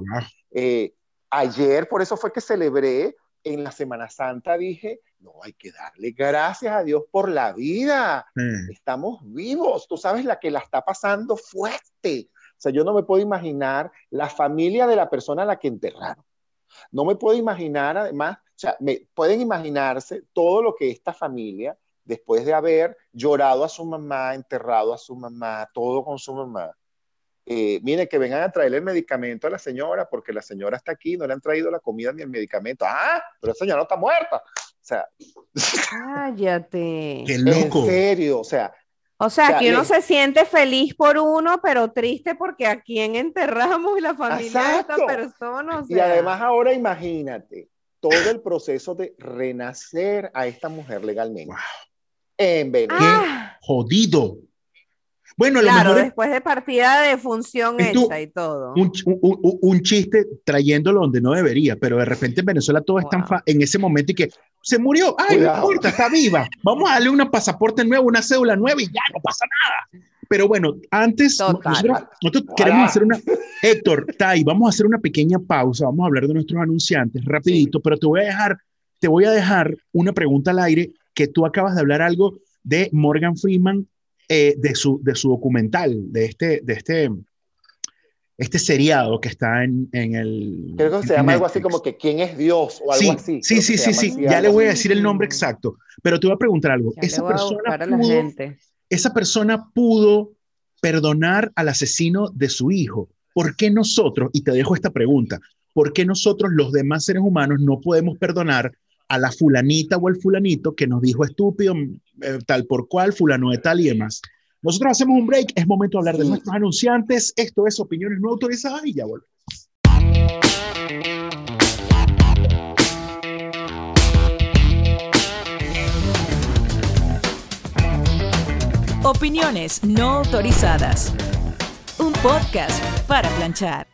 Eh, ayer, por eso fue que celebré en la Semana Santa, dije, no, hay que darle gracias a Dios por la vida. Estamos vivos. Tú sabes la que la está pasando fuerte. O sea, yo no me puedo imaginar la familia de la persona a la que enterraron. No me puedo imaginar, además, o sea, me, pueden imaginarse todo lo que esta familia, después de haber llorado a su mamá, enterrado a su mamá, todo con su mamá, eh, mire, que vengan a traerle el medicamento a la señora, porque la señora está aquí, no le han traído la comida ni el medicamento. Ah, pero la señora no está muerta. O sea, cállate. Qué loco. En serio, o sea, o sea, que uno se siente feliz por uno, pero triste porque a quién enterramos la familia de esta persona. Y además ahora imagínate todo el proceso de renacer a esta mujer legalmente. En Venezuela. Ah. Jodido. Bueno, claro, después de partida de función hecha y todo. Un, chiste trayéndolo donde no debería, pero de repente en Venezuela todo es tan en ese momento y que se murió, ay, no importa, está viva. Vamos a darle un pasaporte nuevo, una cédula nueva y ya no pasa nada. Pero bueno, antes nosotros, queremos hacer una Héctor, Tai, vamos a hacer una pequeña pausa, vamos a hablar de nuestros anunciantes rapidito, pero te voy a dejar te voy a dejar una pregunta al aire que tú acabas de hablar algo de Morgan Freeman eh, de, su, de su documental, de este, de este, este seriado que está en, en el... Creo que se llama algo así como que ¿Quién es Dios? o algo así. Sí, sí, sí, sí, ya le voy a decir el nombre exacto, pero te voy a preguntar algo. esa persona, pudo, esa persona pudo perdonar al asesino de su hijo. ¿Por qué nosotros, y te dejo esta pregunta, ¿por qué nosotros los demás seres humanos no podemos perdonar a la fulanita o el fulanito que nos dijo estúpido, eh, tal por cual, fulano de tal y demás. Nosotros hacemos un break, es momento de hablar de nuestros anunciantes. Esto es Opiniones No Autorizadas y ya volvemos. Opiniones no autorizadas. un podcast para planchar.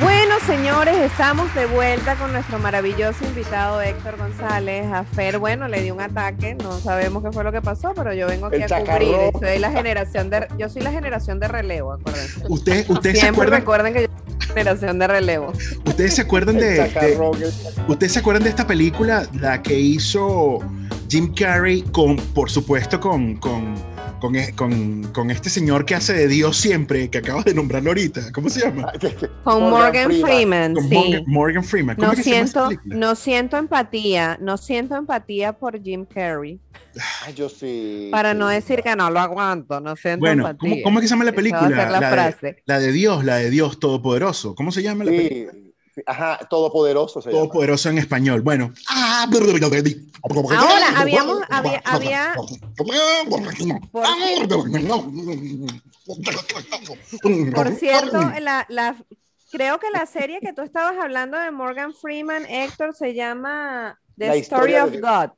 Bueno, señores, estamos de vuelta con nuestro maravilloso invitado Héctor González. A Fer, bueno, le dio un ataque, no sabemos qué fue lo que pasó, pero yo vengo aquí El a cubrir. chacarrón. Soy la generación de, yo soy la generación de relevo, acuérdense. ¿Usted, ¿Ustedes se Siempre acuerdan, recuerden que yo soy la generación de relevo. ustedes se acuerdan de, de- chacarrón, chacarrón. ¿Ustedes se acuerdan de esta película, la que hizo Jim Carrey, con, por supuesto, con, con, con, e- con- con este señor que hace de Dios siempre, que acabas de nombrarlo ahorita? ¿Cómo se llama? Con Morgan, Freeman, Con sí. Morgan, Morgan Freeman. ¿Cómo No siento, película? no siento empatía, no siento empatía por Jim Carrey. Ay, yo sí. Para sí. no decir que no lo aguanto, no siento Bueno, empatía. ¿cómo, cómo es que se llama la película? la La, de, frase. la de Dios, la de Dios Todopoderoso. ¿Cómo se llama la película? Sí, sí, ajá, todopoderoso se llama. Todopoderoso en español. Bueno. Ahora, habíamos, había, había, por cierto, la, la, creo que la serie que tú estabas hablando de Morgan Freeman, Héctor, se llama The La Story of God.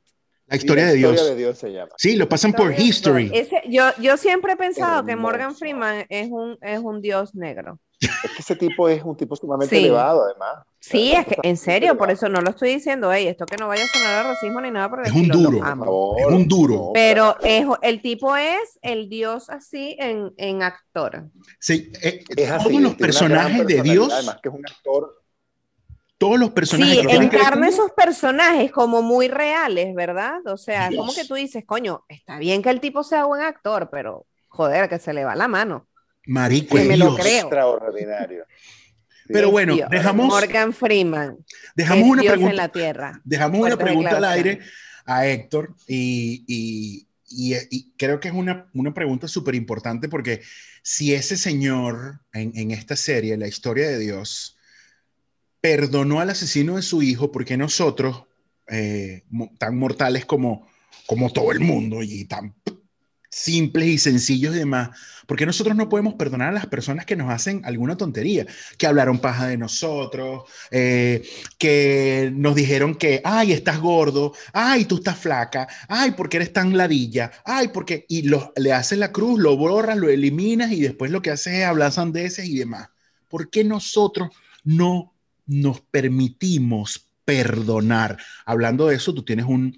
La historia La de Dios. historia de Dios se llama. Sí, lo pasan por. History. Ese- yo, yo siempre he pensado que. Morgan Freeman es un, es un dios negro. Es que ese tipo es un tipo sumamente Sí. elevado, además. Sí, es que en serio, por eso no lo estoy diciendo, hey, esto que no vaya a sonar a racismo ni nada por el Es un duro. amo. Es un duro. Pero es, el tipo es el dios así en, en actor. Sí, eh, es así, todos los personajes de Dios, Además que es un actor. todos los personajes Sí, encarna esos personajes como muy reales, ¿verdad? O sea, es como Dios. que tú dices, coño, está bien que el tipo sea buen actor, pero joder, que se le va la mano. Marico, que es me lo Dios. creo. Extraordinario. Pero bueno, Dios. dejamos, Morgan Freeman. dejamos una Dios en pregunta, la tierra. dejamos una pregunta al aire a Héctor y, y- y- y creo que es una, una pregunta súper importante porque si ese señor en, en esta serie, la historia de Dios, perdonó al asesino de su hijo, porque nosotros, eh, tan mortales como, como todo el mundo y tan simples y sencillos y demás, porque nosotros no podemos perdonar a las personas que nos hacen alguna tontería, que hablaron paja de nosotros, eh, que nos dijeron que, ay, estás gordo, ay, tú estás flaca, ay, porque eres tan ladilla, ay, porque, y lo, le haces la cruz, lo borras, lo eliminas y después lo que haces es hablar sandeces y demás. ¿Por qué nosotros no nos permitimos perdonar? Hablando de eso, tú tienes un,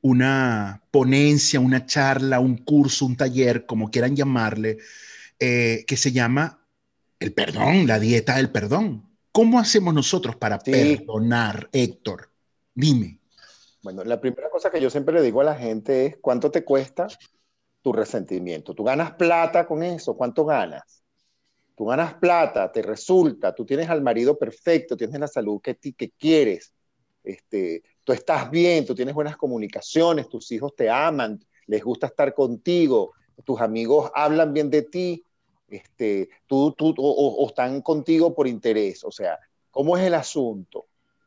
una ponencia, una charla, un curso, un taller, como quieran llamarle, eh, que se llama el perdón, la dieta del perdón. ¿Cómo hacemos nosotros para Sí. perdonar, Héctor? Dime. Bueno, la primera cosa que yo siempre le digo a la gente es cuánto te cuesta tu resentimiento. Tú ganas plata con eso, ¿cuánto ganas? Tú ganas plata, te resulta, tú tienes al marido perfecto, tienes la salud que, que quieres, este, tú estás bien, tú tienes buenas comunicaciones, tus hijos te aman, les gusta estar contigo, tus amigos hablan bien de ti, este, tú, tú, o, están contigo por interés. O sea, ¿cómo es el asunto?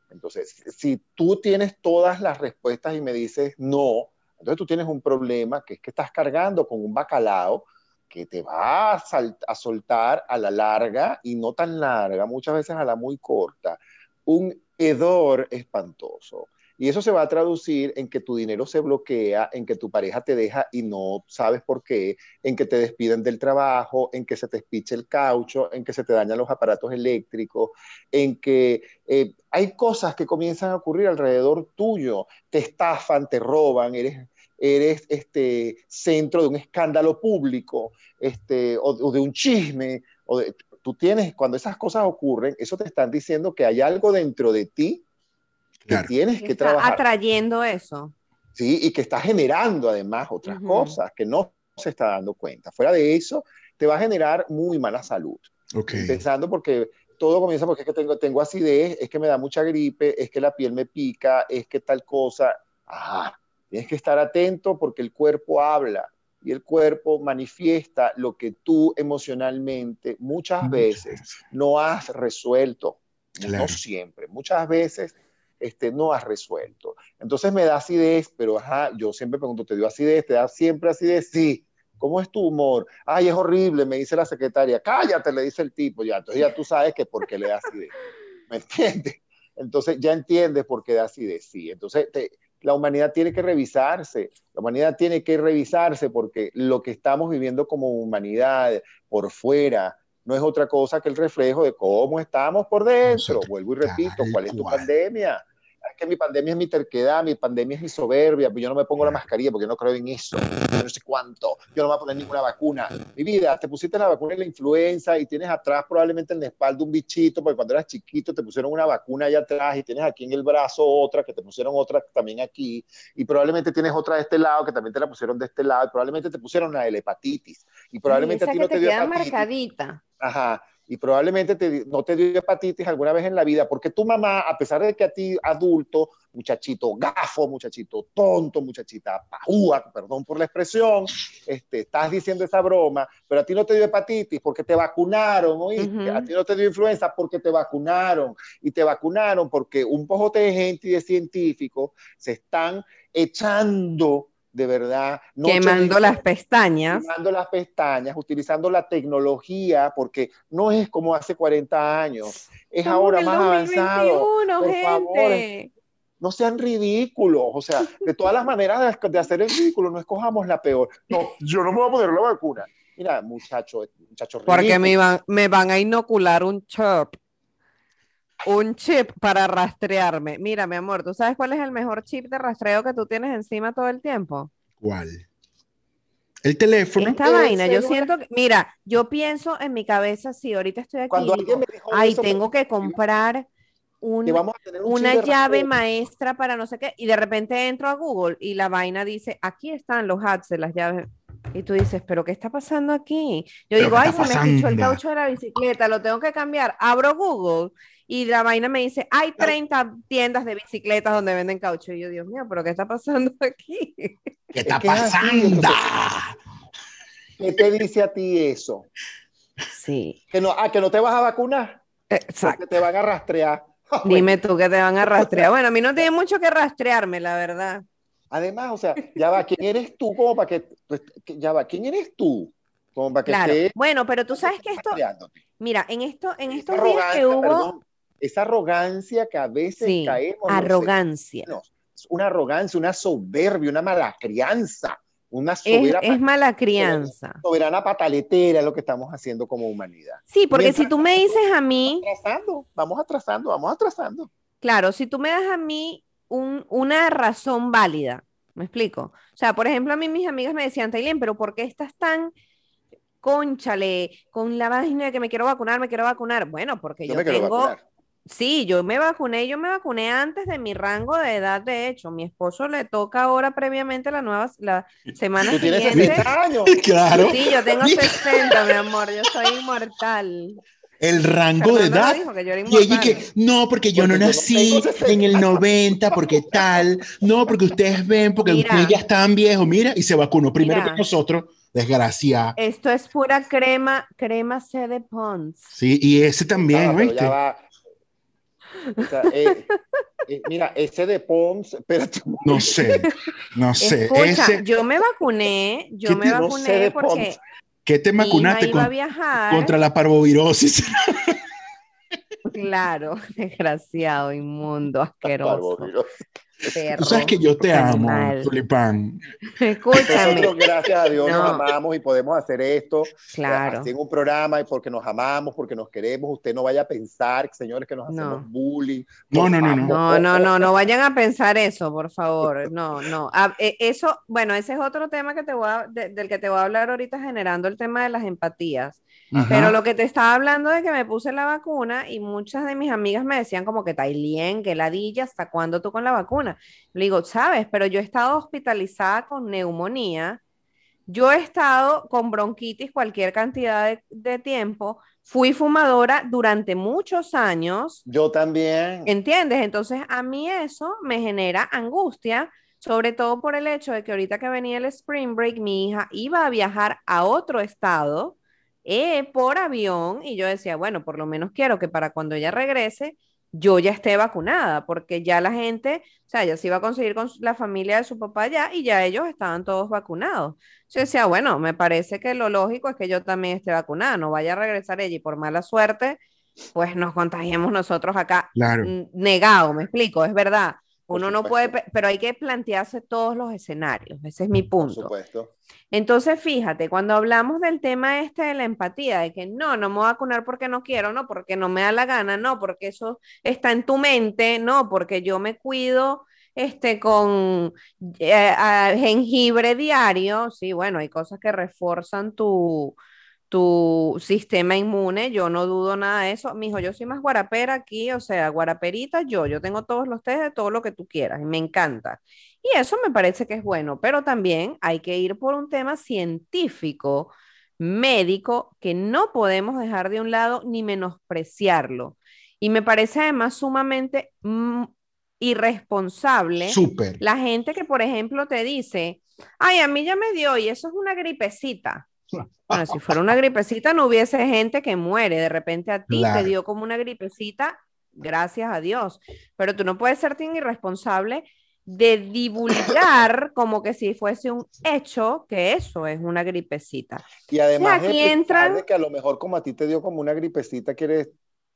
Entonces, si tú tienes todas las respuestas y me dices no, entonces tú tienes un problema que es que estás cargando con un bacalao que te va a, a soltar a la larga y no tan larga, muchas veces a la muy corta, un hedor espantoso. Y eso se va a traducir en que tu dinero se bloquea, en que tu pareja te deja y no sabes por qué, en que te despiden del trabajo, en que se te espiche el caucho, en que se te dañan los aparatos eléctricos, en que eh, hay cosas que comienzan a ocurrir alrededor tuyo, te estafan, te roban, eres, eres este, centro de un escándalo público este, o, de un chisme. O de, tú tienes, cuando esas cosas ocurren, eso te están diciendo que hay algo dentro de ti que Claro. tienes que Está trabajar. atrayendo eso. ¿sí? Y que está generando además otras Ujú. cosas que no se está dando cuenta. Fuera de eso, te va a generar muy mala salud. Ok. Empezando porque todo comienza porque es que tengo, tengo acidez, es que me da mucha gripe, es que la piel me pica, es que tal cosa. Ajá, tienes que estar atento porque el cuerpo habla y el cuerpo manifiesta lo que tú emocionalmente muchas veces no has resuelto. Claro. No siempre, muchas veces este, no has resuelto. Entonces me da acidez, pero ajá, yo siempre pregunto, ¿te dio acidez? ¿Te da siempre acidez? Sí. ¿Cómo es tu humor? Ay, es horrible, me dice la secretaria. Cállate, le dice el tipo. Ya, entonces ya tú sabes que por qué le da acidez. ¿Me entiendes? Entonces ya entiendes por qué da acidez. Sí. Entonces te, la humanidad tiene que revisarse, la humanidad tiene que revisarse porque lo que estamos viviendo como humanidad por fuera no es otra cosa que el reflejo de cómo estamos por dentro. Vuelvo y repito, ¿cuál es tu pandemia? Es que mi pandemia es mi terquedad, mi pandemia es mi soberbia, pues yo no me pongo la mascarilla porque no creo en eso, yo no sé cuánto, yo no me voy a poner ninguna vacuna. Mi vida, te pusiste la vacuna de la influenza y tienes atrás probablemente en la espalda un bichito, porque cuando eras chiquito te pusieron una vacuna allá atrás y tienes aquí en el brazo otra, que te pusieron otra también aquí, y probablemente tienes otra de este lado que también te la pusieron de este lado, y probablemente te pusieron la de la hepatitis, y probablemente a ti no te, dio hepatitis. marcadita. Ajá, y probablemente no te dio hepatitis alguna vez en la vida, porque tu mamá, a pesar de que a ti adulto, muchachito gafo, muchachito tonto, muchachita pajúa, perdón por la expresión, este, estás diciendo esa broma, pero a ti no te dio hepatitis porque te vacunaron, ¿oíste? A ti no te dio influenza porque te vacunaron, y te vacunaron porque un pojote de gente y de científicos se están echando de verdad. quemando las pestañas. Quemando las pestañas, utilizando la tecnología, porque no es como hace 40 años, es ahora más avanzado. Por favor, no sean ridículos, o sea, de todas las maneras de, hacer el ridículo, no escojamos la peor. No, yo no me voy a poner la vacuna. Mira, muchacho, muchacho Porque me van, me van a inocular un chip un chip para rastrearme. Mira, mi amor, ¿tú sabes cuál es el mejor chip de rastreo que tú tienes encima todo el tiempo? ¿Cuál? El teléfono. Esta vaina, yo siento que, mira, yo pienso en mi cabeza, si ahorita estoy aquí, Cuando ay, tengo que comprar una llave maestra para no sé qué, y de repente entro a Google y la vaina dice, aquí están los hats de las llaves. Y tú dices, ¿pero qué está pasando aquí? Yo digo, ay, se me ha el caucho de la bicicleta, lo tengo que cambiar. Abro Google y la vaina me dice, hay 30 tiendas de bicicletas donde venden caucho. Y yo, Dios mío, ¿pero qué está pasando aquí? ¿Qué está pasando? ¿Qué te dice a ti eso? Sí. Que no, ah, que no te vas a vacunar. Exacto. Que te van a rastrear. Dime tú que te van a rastrear. Bueno, a mí no tiene mucho que rastrearme, la verdad. Además, o sea, ya va, ¿quién eres tú como para que, pues, ya va, ¿quién eres tú? Como para que claro. Bueno, pero tú sabes que esto, mira, en esto, en estos días que hubo, esa arrogancia que a veces caemos. Arrogancia. una arrogancia, una soberbia, una mala crianza. Una soberana, es, mala crianza. Soberana pataletera lo que estamos haciendo como humanidad. Sí, porque si tú me dices a mí. Vamos atrasando, vamos atrasando, vamos atrasando. Claro, si tú me das a mí una razón válida, ¿me explico? O sea, por ejemplo, a mí mis amigas me decían, Tailén, pero ¿por qué estás tan conchale con la vaina de que me quiero vacunar, me quiero vacunar? Bueno, porque yo, tengo. Sí, yo me vacuné, yo me vacuné antes de mi rango de edad, de hecho. Mi esposo le toca ahora previamente la nueva la semana ¿Tú siguiente. Tienes 60 años. Claro. Sí, yo tengo 60, mi amor, yo soy inmortal. El rango de edad. y ella que, no, porque yo no nací en el 90, porque tal. No, porque ustedes ven, porque ustedes ya están viejos. Mira, y se vacunó primero que nosotros. Desgracia. Esto es pura crema, crema C de Pons. Sí, y ese también, Eh, eh, mira, ese de Pons, espérate. No sé, no sé. Escucha, yo me vacuné, yo me vacuné porque. ¿Qué te vacunaste contra la parvovirosis? Claro, desgraciado, inmundo, asqueroso. Tú sabes que yo te amo, Tulipán. Escúchame. gracias a Dios, nos amamos y podemos hacer esto. Claro. Hacer un programa y porque nos amamos, porque nos queremos. Usted no vaya a pensar, señores, que nos hacemos bullying. No, no, no, no. No, no, no, no vayan a pensar eso, por favor. No, no. E, eso, bueno, ese es otro tema que te voy del que te voy a hablar ahorita, generando el tema de las empatías. Pero lo que te estaba hablando de que me puse la vacuna y muchas de mis amigas me decían como que Tailien, que ladilla, ¿hasta cuándo tú con la vacuna? Le digo, sabes, pero yo he estado hospitalizada con neumonía, yo he estado con bronquitis cualquier cantidad de, de tiempo, fui fumadora durante muchos años. Yo también. ¿Entiendes? Entonces a mí eso me genera angustia sobre todo por el hecho de que ahorita que venía el Spring Break, mi hija iba a viajar a otro estado eh, por avión y yo decía, bueno, por lo menos quiero que para cuando ella regrese yo ya esté vacunada, porque ya la gente, o sea, ya se iba a conseguir con la familia de su papá ya y ya ellos estaban todos vacunados. Yo decía, bueno, me parece que lo lógico es que yo también esté vacunada, no vaya a regresar ella y por mala suerte, pues nos contagiemos nosotros acá claro. negado, me explico, es verdad. Uno no puede, pero hay que plantearse todos los escenarios. Ese es mi punto. Por supuesto. Entonces, fíjate, cuando hablamos del tema este de la empatía, de que no, no me voy a vacunar porque no quiero, no, porque no me da la gana, no, porque eso está en tu mente, no, porque yo me cuido este, con eh, jengibre diario, sí, bueno, hay cosas que refuerzan tu, tu sistema inmune, yo no dudo nada de eso. Mijo, yo soy más guarapera aquí, o sea, guaraperita yo, yo tengo todos los test de todo lo que tú quieras y me encanta. Y eso me parece que es bueno, pero también hay que ir por un tema científico, médico, que no podemos dejar de un lado ni menospreciarlo. Y me parece además sumamente mm, irresponsable la gente que, por ejemplo, te dice, ay, a mí ya me dio y eso es una gripecita. Bueno, si fuera una gripecita, no hubiese gente que muere. De repente a ti te dio como una gripecita, gracias a Dios. Pero tú no puedes ser tan irresponsable de divulgar como que si fuese un hecho que eso es una gripecita. Y además aquí de que a lo mejor como a ti te dio como una gripecita, quieres,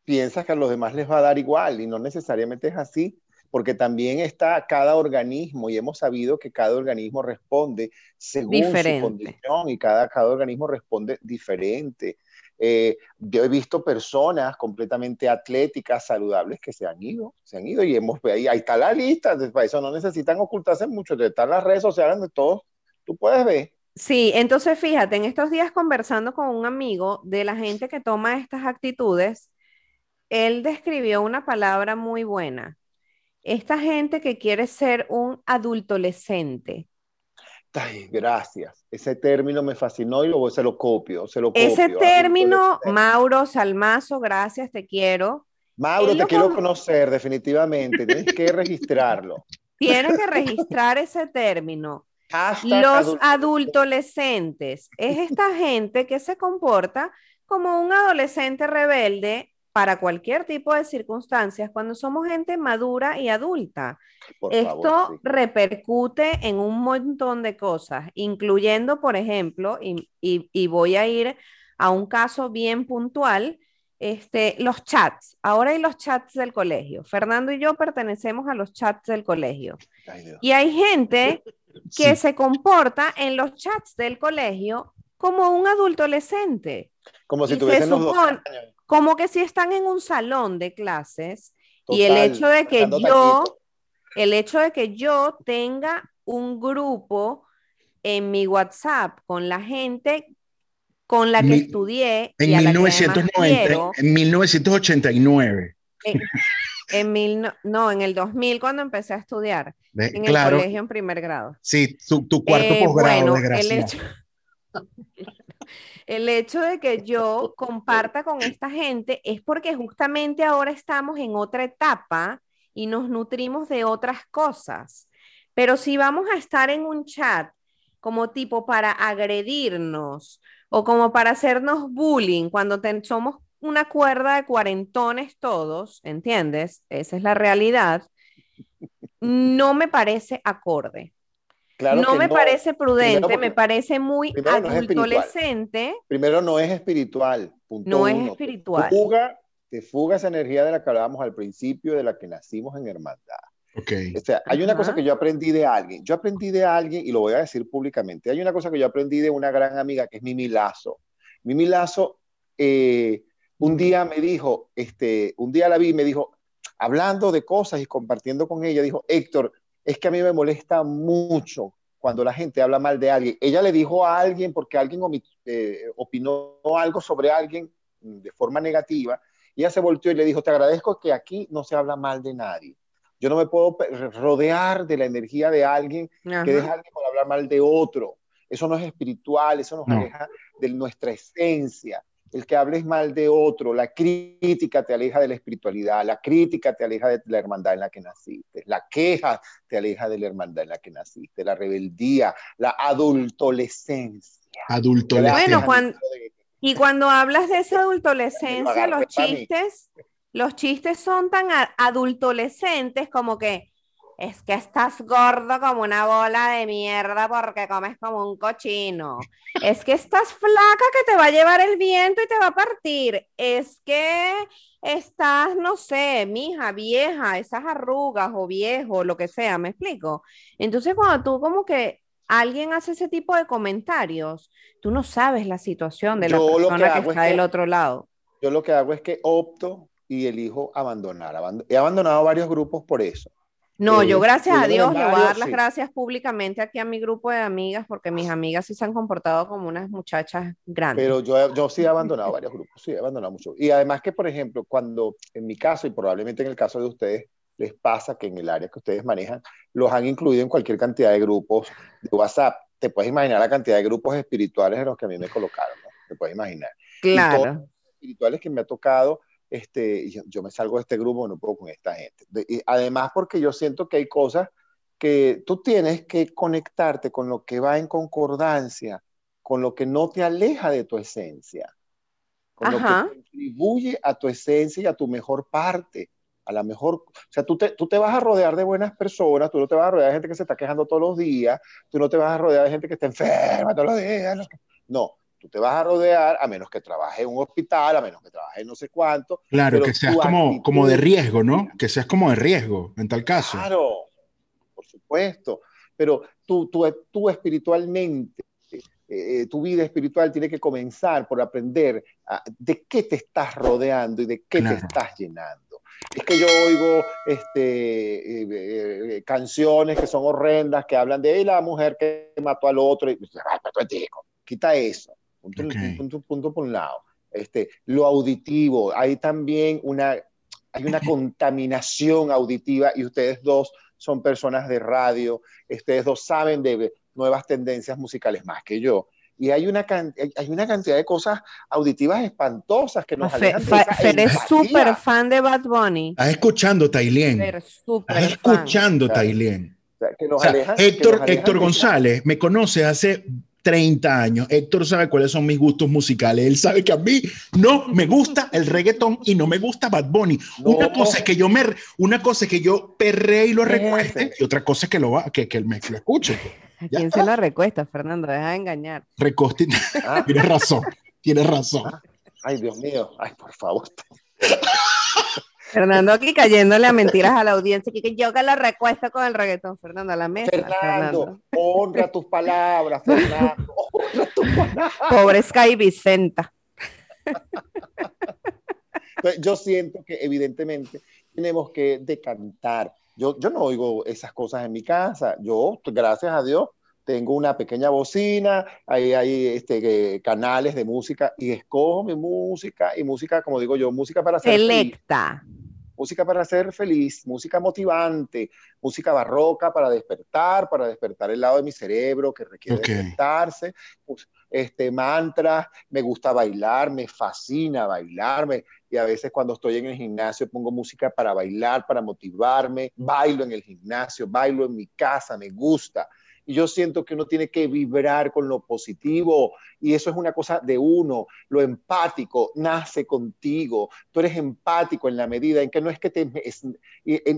piensas que a los demás les va a dar igual y no necesariamente es así porque también está cada organismo y hemos sabido que cada organismo responde según su condición y cada, cada organismo responde diferente. Eh, yo he visto personas completamente atléticas, saludables, que se han ido, se han ido y hemos, ahí, ahí está la lista, para eso no necesitan ocultarse mucho, estar las redes sociales de todos, tú puedes ver. Sí, entonces fíjate, en estos días conversando con un amigo de la gente que toma estas actitudes, él describió una palabra muy buena esta gente que quiere ser un adultolescente. Ay, gracias. Ese término me fascinó y luego se lo copio, se lo copio. Ese término, Mauro Salmazo, gracias, te quiero. Mauro, te quiero conocer definitivamente, tienes que registrarlo. Tienes que registrar ese término. Los adultolescentes es esta gente que se comporta como un adolescente rebelde para cualquier tipo de circunstancias cuando somos gente madura y adulta. Esto repercute en un montón de cosas, incluyendo, por ejemplo, y, voy a ir a un caso bien puntual, este, los chats. Ahora hay los chats del colegio. Fernando y yo pertenecemos a los chats del colegio. y hay gente que se comporta en los chats del colegio como un adulto adolescente. Como si tuviesen los como que si están en un salón de clases y el hecho de que yo, el hecho de que yo tenga un grupo en mi WhatsApp con la gente con la que estudié en, y 1990, en 1989. En, mil, no, en el 2000 cuando empecé a estudiar en el colegio en primer grado. Sí, tu, tu cuarto eh, posgrado, bueno, el hecho, el hecho de que yo comparta con esta gente es porque justamente ahora estamos en otra etapa y nos nutrimos de otras cosas. Pero si vamos a estar en un chat como tipo para agredirnos o como para hacernos bullying cuando somos una cuerda de cuarentones todos, ¿entiendes? Esa es la realidad. No me parece acorde no me parece prudente, me parece muy adolescente. primero no es espiritual. no es espiritual. Te fuga, te fuga esa energía de la que hablábamos al principio, de la que nacimos en hermandad. Okay. O sea, hay una cosa que yo aprendí de alguien. Yo aprendí de alguien, y lo voy a decir públicamente, hay una cosa que yo aprendí de una gran amiga que es Mimi Lazo. Mimi Lazo, eh, un día me dijo, este, un día la vi y me dijo, hablando de cosas y compartiendo con ella, dijo, Héctor, es que a mí me molesta mucho cuando la gente habla mal de alguien. Ella le dijo a alguien, porque alguien eh, opinó algo sobre alguien de forma negativa, y ella se volteó y le dijo, te agradezco que aquí no se habla mal de nadie. Yo no me puedo rodear de la energía de alguien que deja alguien por hablar mal de otro. Eso no es espiritual, eso nos aleja de nuestra esencia el que hables mal de otro, la crítica te aleja de la espiritualidad, la crítica te aleja de la hermandad en la que naciste, la queja te aleja de la hermandad en la que naciste, la rebeldía, la adultolescencia. Adultolescencia. Bueno, y cuando hablas de esa adultolescencia, los chistes, los chistes son tan adultolescentes como que es que estás gordo como una bola de mierda porque comes como un cochino. Es que estás flaca que te va a llevar el viento y te va a partir. Es que estás, no sé, mija, vieja, esas arrugas o viejo, lo que sea, ¿me explico? Entonces cuando tú como que alguien hace ese tipo de comentarios, tú no sabes la situación de la persona que, está del otro lado. Yo lo que hago es que opto y elijo abandonar. he abandonado varios grupos por eso. No, yo gracias a Dios le voy a dar las gracias públicamente aquí a mi grupo de amigas porque mis amigas sí se han comportado como unas muchachas grandes. Pero yo, yo sí he abandonado varios grupos, sí he abandonado mucho. Y además que, por ejemplo, cuando en mi caso y probablemente en el caso de ustedes, les pasa que en el área que ustedes manejan, los han incluido en cualquier cantidad de grupos de WhatsApp. Te puedes imaginar la cantidad de grupos espirituales en los que a mí me colocaron, ¿no? Te puedes imaginar. Claro. espirituales que me ha tocado este, yo, me salgo de este grupo, no puedo con esta gente. y además porque yo siento que hay cosas que tú tienes que conectarte con lo que va en concordancia, con lo que no te aleja de tu esencia, con lo que contribuye a tu esencia y a tu mejor parte, a la mejor, o sea, tú te, tú te vas a rodear de buenas personas, tú no te vas a rodear de gente que se está quejando todos los días, tú no te vas a rodear de gente que está enferma todos los días, no, tú te vas a rodear, a menos que trabajes en un hospital, a menos que trabajes no sé cuánto. Claro, que seas como, como de riesgo, ¿no? Que seas como de riesgo, en tal caso. Claro, por supuesto. Pero tú, tú, tú espiritualmente, eh, eh, tu vida espiritual tiene que comenzar por aprender de qué te estás rodeando y de qué te estás llenando. Es que yo oigo este, eh, canciones que son horrendas, que hablan de la mujer que mató al otro, y quita eso. Punto, punto, por un lado. Este, lo auditivo, hay también una, hay una contaminación auditiva y ustedes dos son personas de radio, ustedes dos saben de nuevas tendencias musicales más que yo. Y hay una, hay una cantidad de cosas auditivas espantosas que nos alejan Eres súper fan de Bad Bunny. Estás escuchando, Tailien. Estás escuchando, Tailien. Héctor, Héctor González me conoce hace 30 años. Héctor sabe cuáles son mis gustos musicales. Él sabe que a mí no me gusta el reggaetón y no me gusta Bad Bunny. Una cosa es que yo me, una cosa es que yo perre y lo recueste y otra cosa es que lo que, que me lo escuche. ¿A quién se lo recuesta, Fernando? Deja de engañar. Recoste. ¿Ah? Tienes razón. Tienes razón. Ay, Dios mío. Ay, por favor. Fernando aquí cayéndole a mentiras a la audiencia, que yo que la recuesto con el reggaetón, Fernando, a la mesa. Fernando, honra tus palabras, Fernando, honra tus palabras. Pobre Sky Vicenta. yo siento que evidentemente tenemos que decantar. Yo, yo no oigo esas cosas en mi casa. Yo, gracias a Dios, tengo una pequeña bocina, ahí hay este, canales de música y escojo mi música y música, como digo yo, música para ser Selecta música para ser feliz, música motivante, música barroca para despertar, para despertar el lado de mi cerebro que requiere despertarse, pues, este, mantra, me gusta bailar, me fascina bailarme y a veces cuando estoy en el gimnasio pongo música para bailar, para motivarme, bailo en el gimnasio, bailo en mi casa, me gusta. Y yo siento que uno tiene que vibrar con lo positivo y eso es una cosa de uno. Lo empático nace contigo. Tú eres empático en la medida en que no es que te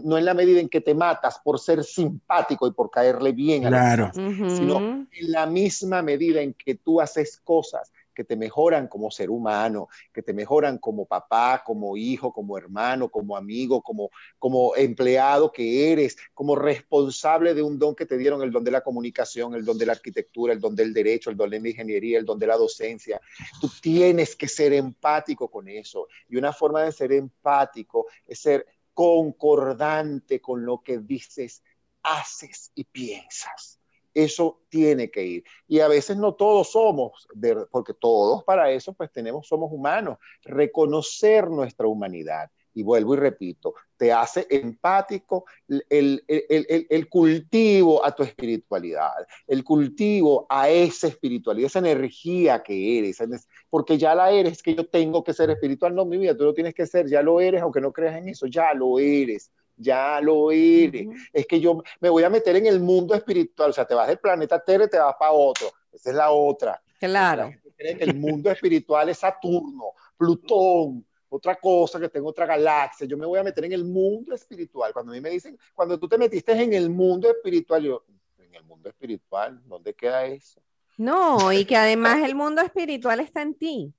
no en la medida en que te matas por ser simpático y por caerle bien a claro. sino en la misma medida en que tú haces cosas que te mejoran como ser humano, que te mejoran como papá, como hijo, como hermano, como amigo, como, como empleado que eres, como responsable de un don que te dieron, el don de la comunicación, el don de la arquitectura, el don del derecho, el don de la ingeniería, el don de la docencia. Tú tienes que ser empático con eso. Y una forma de ser empático es ser concordante con lo que dices, haces y piensas. Eso tiene que ir. Y a veces no todos somos, porque todos para eso pues tenemos, somos humanos. Reconocer nuestra humanidad. Y vuelvo y repito, te hace empático el, el, el, cultivo a tu espiritualidad, el cultivo a esa espiritualidad, esa energía que eres, porque ya la eres, que yo tengo que ser espiritual, no, mi vida, tú lo tienes que ser, ya lo eres, aunque no creas en eso, ya lo eres ya lo eres. Es que yo me voy a meter en el mundo espiritual, o sea, te vas del planeta Tierra y te vas para otro. Esa es la otra. Claro. el mundo espiritual es Saturno, Plutón, otra cosa, que en otra galaxia, yo me voy a meter en el mundo espiritual. Cuando a mí me dicen, cuando tú te metiste en el mundo espiritual, yo, en el mundo espiritual, ¿dónde queda eso? No, y que además el mundo espiritual está en ti.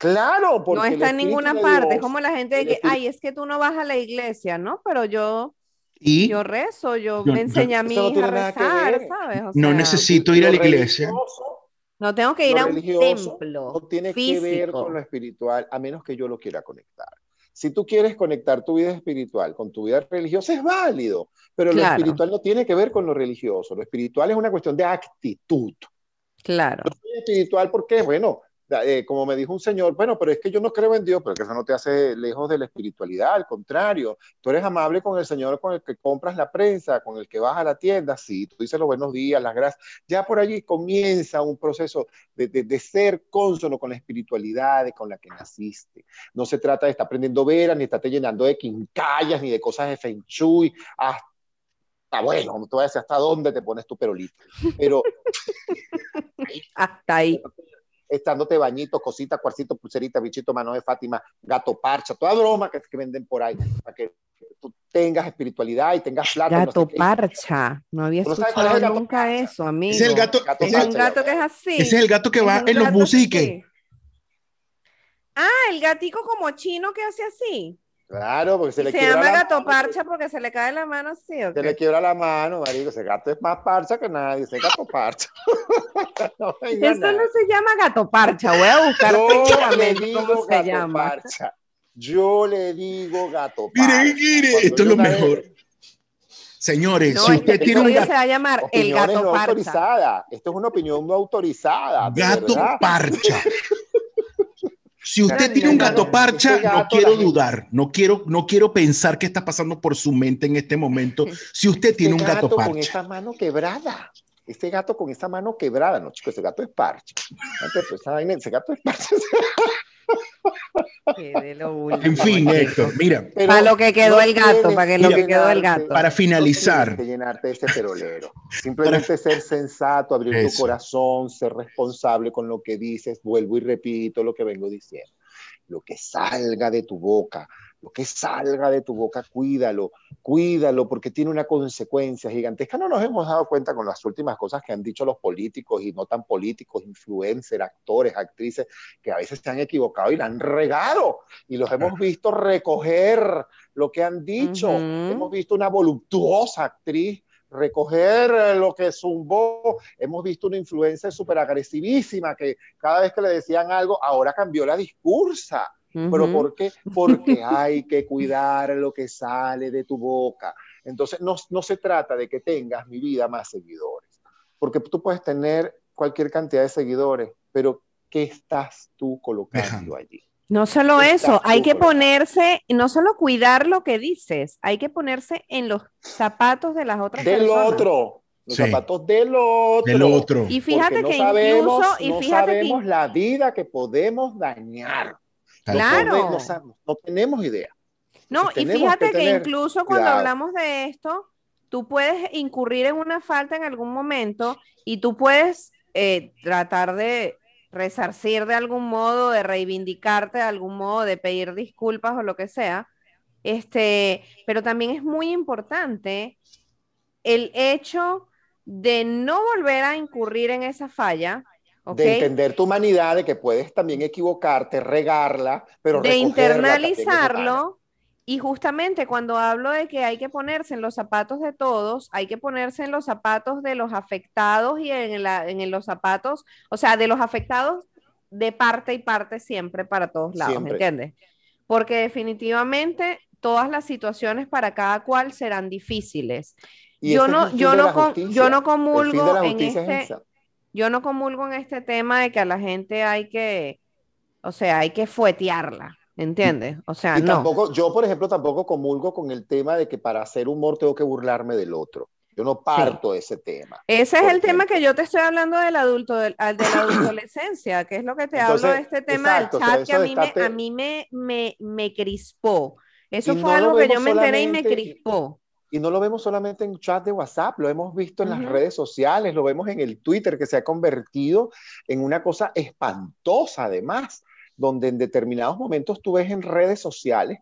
Claro, porque no está en ninguna parte. Dios- es como la gente de que, ay, es que tú no vas a la iglesia, ¿no? Pero yo, Y yo rezo, yo, Yo- me yo- enseñé a mi no hija tiene a rezar. ¿sabes? O no necesito ir a la iglesia. No tengo que ir a un templo no tiene físico. que ver con lo espiritual, a menos que yo lo quiera conectar. Si tú quieres conectar tu vida espiritual con tu vida religiosa, es válido, pero Claro. lo espiritual no tiene que ver con lo religioso. Lo espiritual es una cuestión de actitud. Claro. Soy espiritual porque, bueno, eh, como me dijo un señor, bueno, pero es que yo no creo en Dios, pero que eso no te hace lejos de la espiritualidad, al contrario, tú eres amable con el Señor con el que compras la prensa, con el que vas a la tienda, sí, tú dices los buenos días, las gracias, ya por allí comienza un proceso de, de, de ser cónsono con la espiritualidad de con la que naciste. No se trata de estar aprendiendo veras, ni estarte llenando de quincallas, ni de cosas de feng shui, hasta, bueno, no te voy a decir hasta dónde te pones tu perolito, pero Hasta ahí. estándote bañitos, cositas, cuarcito, pulserita, bichito, mano de Fátima, gato parcha, toda broma que, que venden por ahí, para que tú tengas espiritualidad y tengas plata. no Gato sé parcha. No había ¿Tú no sabes cuál es el escuchado nunca parcha? eso, amigo. Ese es el gato, Gato Es parcha. un gato que es así. ese es el gato que Es va en los sí. Ah, el gatico como chino que hace así. Claro, porque se Se, le quiebra llama la gato mano, parcha porque se le cae la mano así. ¿o Se qué? le quiebra la mano, marico. Ese gato es más parcha que nadie. Ese gato parcha. no Eso nada. no se llama gato parcha. Voy a buscar Yo le digo cómo se gato llama. parcha. Yo le digo gato parcha. Mire, mire, Cuando esto es lo una vez- mejor. Señores, No, si este usted tiene un gato, se va a llamar el gato no parcha. autorizadas. Esto es una opinión no autorizada. gato verdad. parcha. Si usted tiene un gato parcha, Ese no gato, quiero dudar, no quiero, no quiero pensar qué está pasando por su mente en este momento. Si usted tiene un Ese gato con parcha, esa mano quebrada. Ese gato con esa mano quebrada. No, chico, ese gato es parche. Antes, pues, ese gato es parche. De lo en fin, Héctor, mira, Pero Para lo que quedó el gato, para que lo que quedó el gato. para finalizar, No llenarte ese perolero. Simplemente ser sensato, abrir Eso. tu corazón, ser responsable con lo que dices. Vuelvo y repito lo que vengo diciendo. Lo que salga de tu boca, lo que salga de tu boca, cuídalo, cuídalo, porque tiene una consecuencia gigantesca. No nos hemos dado cuenta con las últimas cosas que han dicho los políticos y no tan políticos, influencers, actores, actrices, que a veces se han equivocado y la han regado. Y los hemos visto recoger lo que han dicho. Ujú. Hemos visto una voluptuosa actriz recoger eh, lo que zumbó. Hemos visto una influencia súper agresivísima que cada vez que le decían algo, ahora cambió la discursa. ¿Pero por qué? Porque hay que cuidar lo que sale de tu boca. Entonces, no, no se trata de que tengas mi vida más seguidores, porque tú puedes tener cualquier cantidad de seguidores, pero ¿qué estás tú colocando Dejando. allí? No solo eso, hay que ponerse, no solo cuidar lo que dices, hay que ponerse en los zapatos de las otras Del personas. otro, los Sí. zapatos del otro. del otro. Y fíjate porque no que sabemos, incluso, y no fíjate que sabemos la vida que podemos dañar. No Claro. no, tenemos idea. No, Entonces, y fíjate que incluso cuando cuidado. hablamos de esto, tú puedes incurrir en una falta en algún momento y tú puedes eh, tratar de resarcir de algún modo, de reivindicarte de algún modo, de pedir disculpas o lo que sea. Este, pero también es muy importante el hecho de no volver a incurrir en esa falla, De entender tu humanidad, de que puedes también equivocarte, regarla, pero de internalizarlo. Y justamente cuando hablo de que hay que ponerse en los zapatos de todos, hay que ponerse en los zapatos de los afectados y en, la- en los zapatos, o sea, de los afectados de parte y parte siempre para todos lados, Siempre. ¿entiendes? Porque definitivamente todas las situaciones para cada cual serán difíciles. Y Yo no, yo no, justicia. yo no comulgo en es este. Yo no comulgo en este tema de que a la gente hay que, o sea, hay que fuetearla, ¿entiendes? O sea, Y no. tampoco, yo, por ejemplo, tampoco comulgo con el tema de que para hacer humor tengo que burlarme del otro. Yo no parto de ese tema. Ese es el tema que yo te estoy hablando del adulto, del, de la adolescencia, que es lo que te hablo de Entonces, este tema exacto, del o sea, chat que a mí, me, a mí me, me, me crispó. Eso fue no algo que yo me enteré y me crispó. Y no lo vemos solamente en chat de WhatsApp, lo hemos visto en las Ujú. redes sociales, lo vemos en el Twitter, que se ha convertido en una cosa espantosa, además, donde en determinados momentos tú ves en redes sociales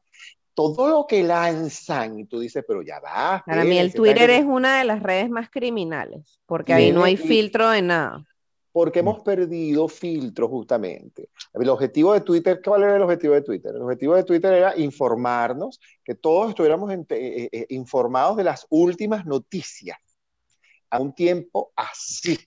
todo lo que lanzan y tú dices, pero ya va. Para mí el Twitter es una de las redes más criminales, porque ahí no hay filtro de nada. Porque hemos perdido filtro justamente. El objetivo de Twitter, ¿cuál era el objetivo de Twitter? El objetivo de Twitter era informarnos, que todos estuviéramos eh, eh, eh, informados de las últimas noticias a un tiempo así.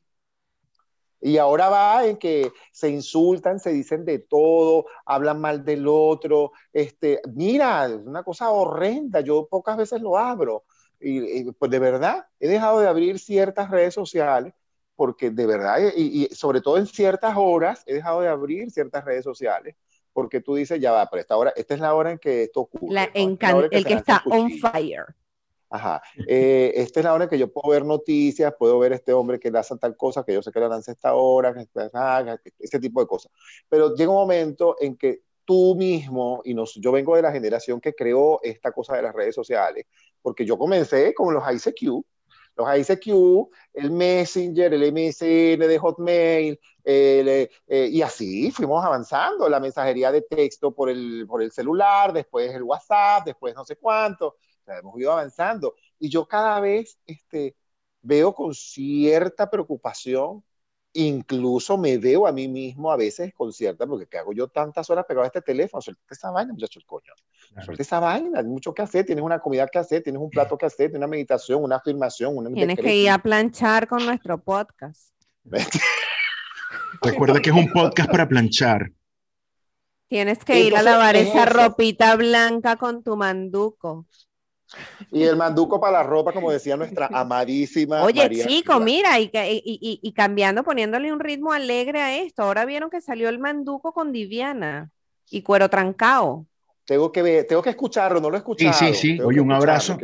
Y ahora va en que se insultan, se dicen de todo, hablan mal del otro. Este, mira, es una cosa horrenda. Yo pocas veces lo abro. Y, pues de verdad, he dejado de abrir ciertas redes sociales porque de verdad, y, sobre todo en ciertas horas, he dejado de abrir ciertas redes sociales porque tú dices, ya va, pero esta hora, esta es la hora en que esto ocurre. el que está on fire. Ajá. Eh, esta es la hora en que yo puedo ver noticias, puedo ver este hombre que lanza tal cosa, que yo sé que la lanza esta hora, que, ese tipo de cosas. Pero llega un momento en que tú mismo, y nos, yo vengo de la generación que creó esta cosa de las redes sociales, porque yo comencé con los ICQ, los ICQ, el Messenger, el MSN de Hotmail, eh, y así fuimos avanzando, la mensajería de texto por el, por el celular, después el WhatsApp, después no sé cuánto hemos ido avanzando. Y yo cada vez este, veo con cierta preocupación, incluso me veo a mí mismo a veces con cierta, porque ¿qué hago yo tantas horas pegado a este teléfono? Suelta esa vaina, muchachos, coño. Suelta esa vaina, hay mucho que hacer, tienes una comida que hacer, tienes un plato que hacer, tienes una meditación, una afirmación. Una tienes que ir a planchar con nuestro podcast. Recuerda que es un podcast para planchar. Tienes que ir a lavar esa ropita blanca con tu manduco. Y el manduco para la ropa, como decía nuestra amadísima. Oye, chico, mira, y, y, y, cambiando, poniéndole un ritmo alegre a esto. Ahora vieron que salió el manduco con Diviana y cuero trancao. Tengo que ver, tengo que escucharlo, no lo he escuchado. Sí, sí, sí. Oye, un abrazo.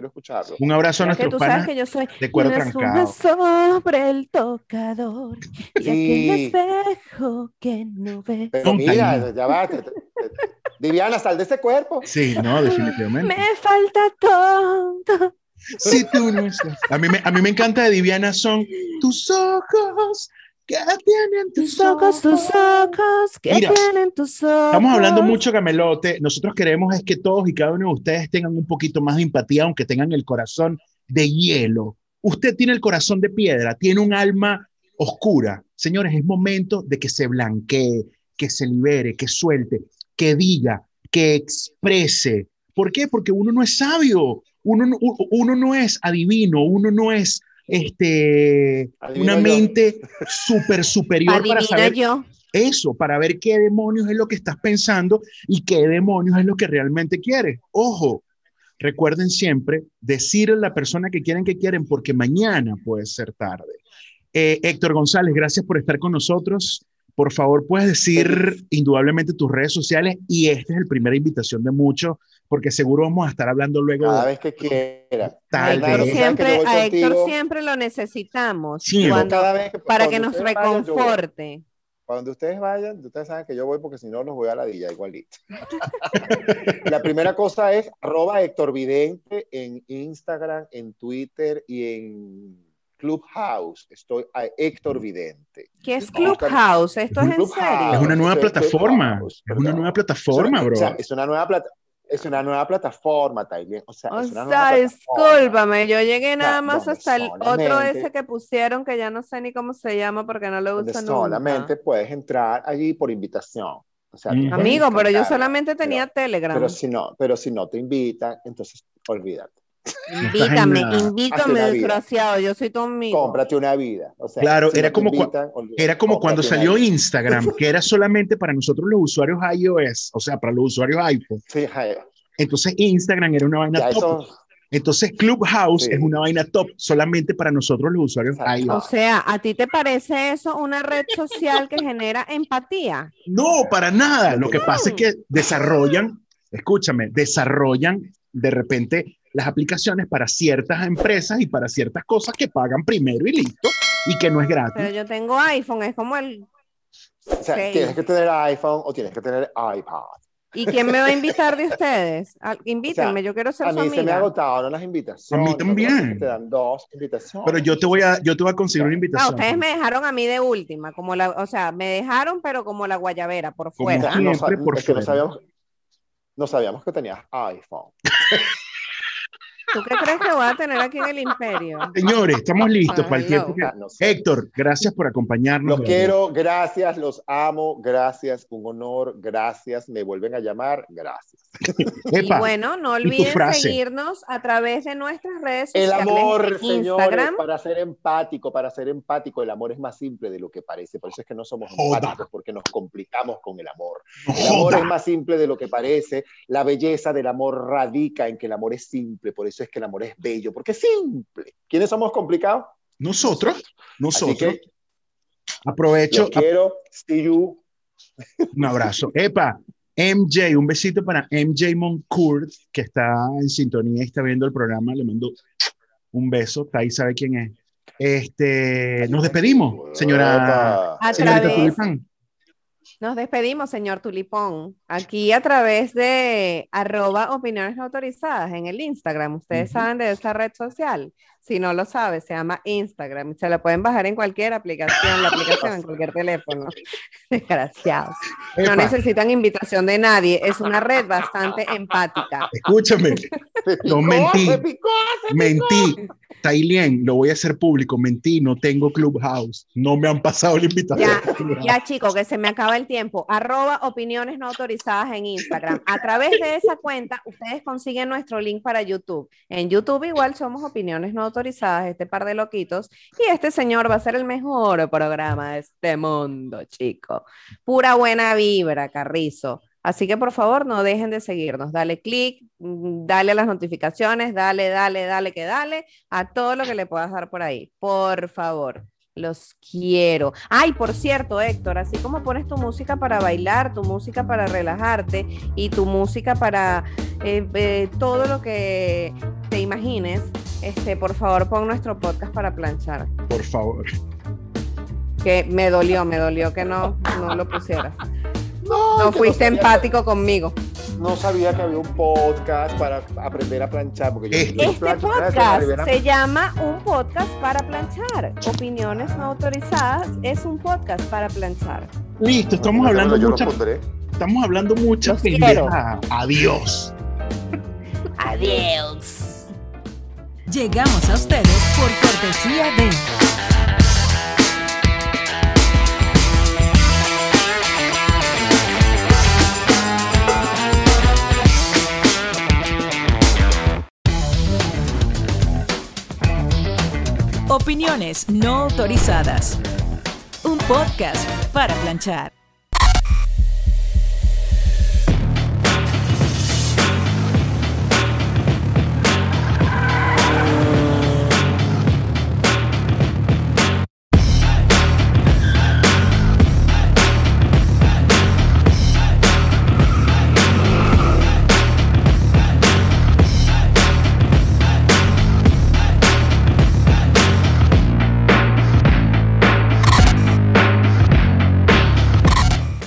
Un abrazo a nuestros que tú sabes que yo soy de cuero trancao. sobre el tocador y aquel espejo que no ve. Pero mira, ya va. Viviana, sal de ese cuerpo. Sí, no, definitivamente. Me falta todo. Si tú no estás. A mí, me, a mí me encanta de Viviana son tus ojos que tienen tus, ojos, tus ojos, que tienen tus ojos. Estamos hablando mucho, Camelote. Nosotros queremos es que todos y cada uno de ustedes tengan un poquito más de empatía, aunque tengan el corazón de hielo. Usted tiene el corazón de piedra, tiene un alma oscura. Señores, es momento de que se blanquee, que se libere, que suelte que diga, que exprese. ¿Por qué? Porque uno no es sabio, uno, uno no es adivino, uno no es este, una mente súper superior para saber eso, para ver qué demonios es lo que estás pensando y qué demonios es lo que realmente quieres. Ojo, recuerden siempre decirle a la persona que quieren que quieren porque mañana puede ser tarde. Eh, Héctor González, gracias por estar con nosotros. Por favor, puedes decir indudablemente tus redes sociales y esta es la primera invitación de muchos, porque seguro vamos a estar hablando luego. Cada vez que quiera. Tal vez. Siempre, a Héctor siempre lo necesitamos para que nos reconforte. Cuando ustedes vayan, ustedes saben que yo voy porque si no los voy a la villa igualito. la primera cosa es arroba Héctor Vidente en Instagram, en Twitter y en Clubhouse. Estoy a Héctor Vidente. ¿Qué es Clubhouse? ¿Esto es en serio? Es una nueva plataforma. Es una nueva plataforma, bro. es una nueva plataforma. Es una nueva plataforma, Taylor. O sea, es discúlpame, yo llegué nada más hasta el otro ese que pusieron que ya no sé ni cómo se llama porque no lo uso nunca. Solamente puedes entrar allí por invitación. O sea, Amigo, pero yo solamente tenía Telegram. Pero si no, pero si no te invitan, entonces olvídate. Invítame, invítame, desgraciado, yo soy tu amigo. Cómprate una vida. claro, era, como era como cuando salió Instagram, que era solamente para nosotros los usuarios iOS, o sea, para los usuarios iPhone. Sí, Entonces Instagram era una vaina top. Entonces Clubhouse es una vaina top solamente para nosotros los usuarios iOS. O sea, ¿a ti te parece eso una red social que genera empatía? No, para nada. Lo que pasa es que desarrollan, escúchame, desarrollan de repente las aplicaciones para ciertas empresas y para ciertas cosas que pagan primero y listo, y que no es gratis. Pero yo tengo iPhone, es como el... O sea, tienes que tener iPhone o tienes que tener iPad. ¿Y quién me va a invitar de ustedes? Invítenme, yo quiero ser A su mí se me ha agotado las invitaciones. A mí también. Te dan dos invitaciones. Pero yo te voy a, yo te voy a conseguir una Ah, invitación. ustedes me dejaron a mí de última, como la, o sea, me dejaron, pero como la guayabera, por Como fuera. siempre, no, sa- por es que no sabíamos, no sabíamos que tenías iPhone. ¿Tú qué crees que voy a tener aquí en el imperio? Señores, estamos listos Ay, para el tiempo. no. que- no sé. Héctor, gracias por acompañarnos. Los quiero, gracias, los amo, gracias, un honor, gracias, me vuelven a llamar, gracias. Epa, y bueno, no ¿y tu olviden seguirnos a través de nuestras redes El sociales. amor, en señores, Instagram. para ser empático, para ser empático, el amor es más simple de lo que parece. Por eso es que no somos Joda. empáticos, porque nos complicamos con el amor. El amor joda. es más simple de lo que parece. La belleza del amor radica en que el amor es simple. Por eso es que el amor es bello, porque es simple. ¿Quiénes somos complicados? Nosotros, Así nosotros. que Aprovecho, los quiero. See you. un abrazo. Epa, MJ, un besito para MJ Moncourt, que está en sintonía y está viendo el programa. Le mando un beso. Está ahí, sabe quién es. Este, nos despedimos, señora, Epa. A señorita través- Tulipán. Nos despedimos, señor Tulipón, aquí a través de arroba opiniones no autorizadas en el Instagram. Ustedes saben de esa red social. Si no lo sabe, se llama Instagram. Se la pueden bajar en cualquier aplicación, la aplicación en cualquier teléfono. Desgraciados. No necesitan invitación de nadie. Es una red bastante empática. escúchame, No, picó, mentí. se picó, se mentí. Tailien, lo voy a hacer público. Mentí, no tengo Clubhouse. No me han pasado la invitación. Ya, ya chicos, que se me acaba el tiempo. Arroba opiniones no autorizadas en Instagram. A través de esa cuenta, ustedes consiguen nuestro link para YouTube. En YouTube igual somos opiniones no autorizadas, este par de loquitos. Y este señor va a ser el mejor programa de este mundo, chicos. Pura buena vibra, Carrizo. Así que por favor no dejen de seguirnos. Dale click, mm, dale a las notificaciones, dale, dale, dale, que dale a todo lo que le puedas dar por ahí. Por favor. Los quiero. Ay, por cierto, Héctor, así como pones tu música para bailar, tu música para relajarte y tu música para eh, eh, todo lo que te imagines, este, por favor, pon nuestro podcast para planchar. Por favor. Que me dolió, me dolió que no, no lo pusieras. No, fuiste empático conmigo. no sabía que había un podcast para aprender a planchar. Porque yo, Este yo Este plancho, ¿sabes? podcast se llama Un Podcast para Planchar. Opiniones no autorizadas es un podcast para planchar. Listo, estamos hablando yo lo mucha, pondré. estamos hablando mucha pendeja. Adiós. Adiós. Llegamos a ustedes por cortesía de Opiniones no autorizadas. Un podcast para planchar.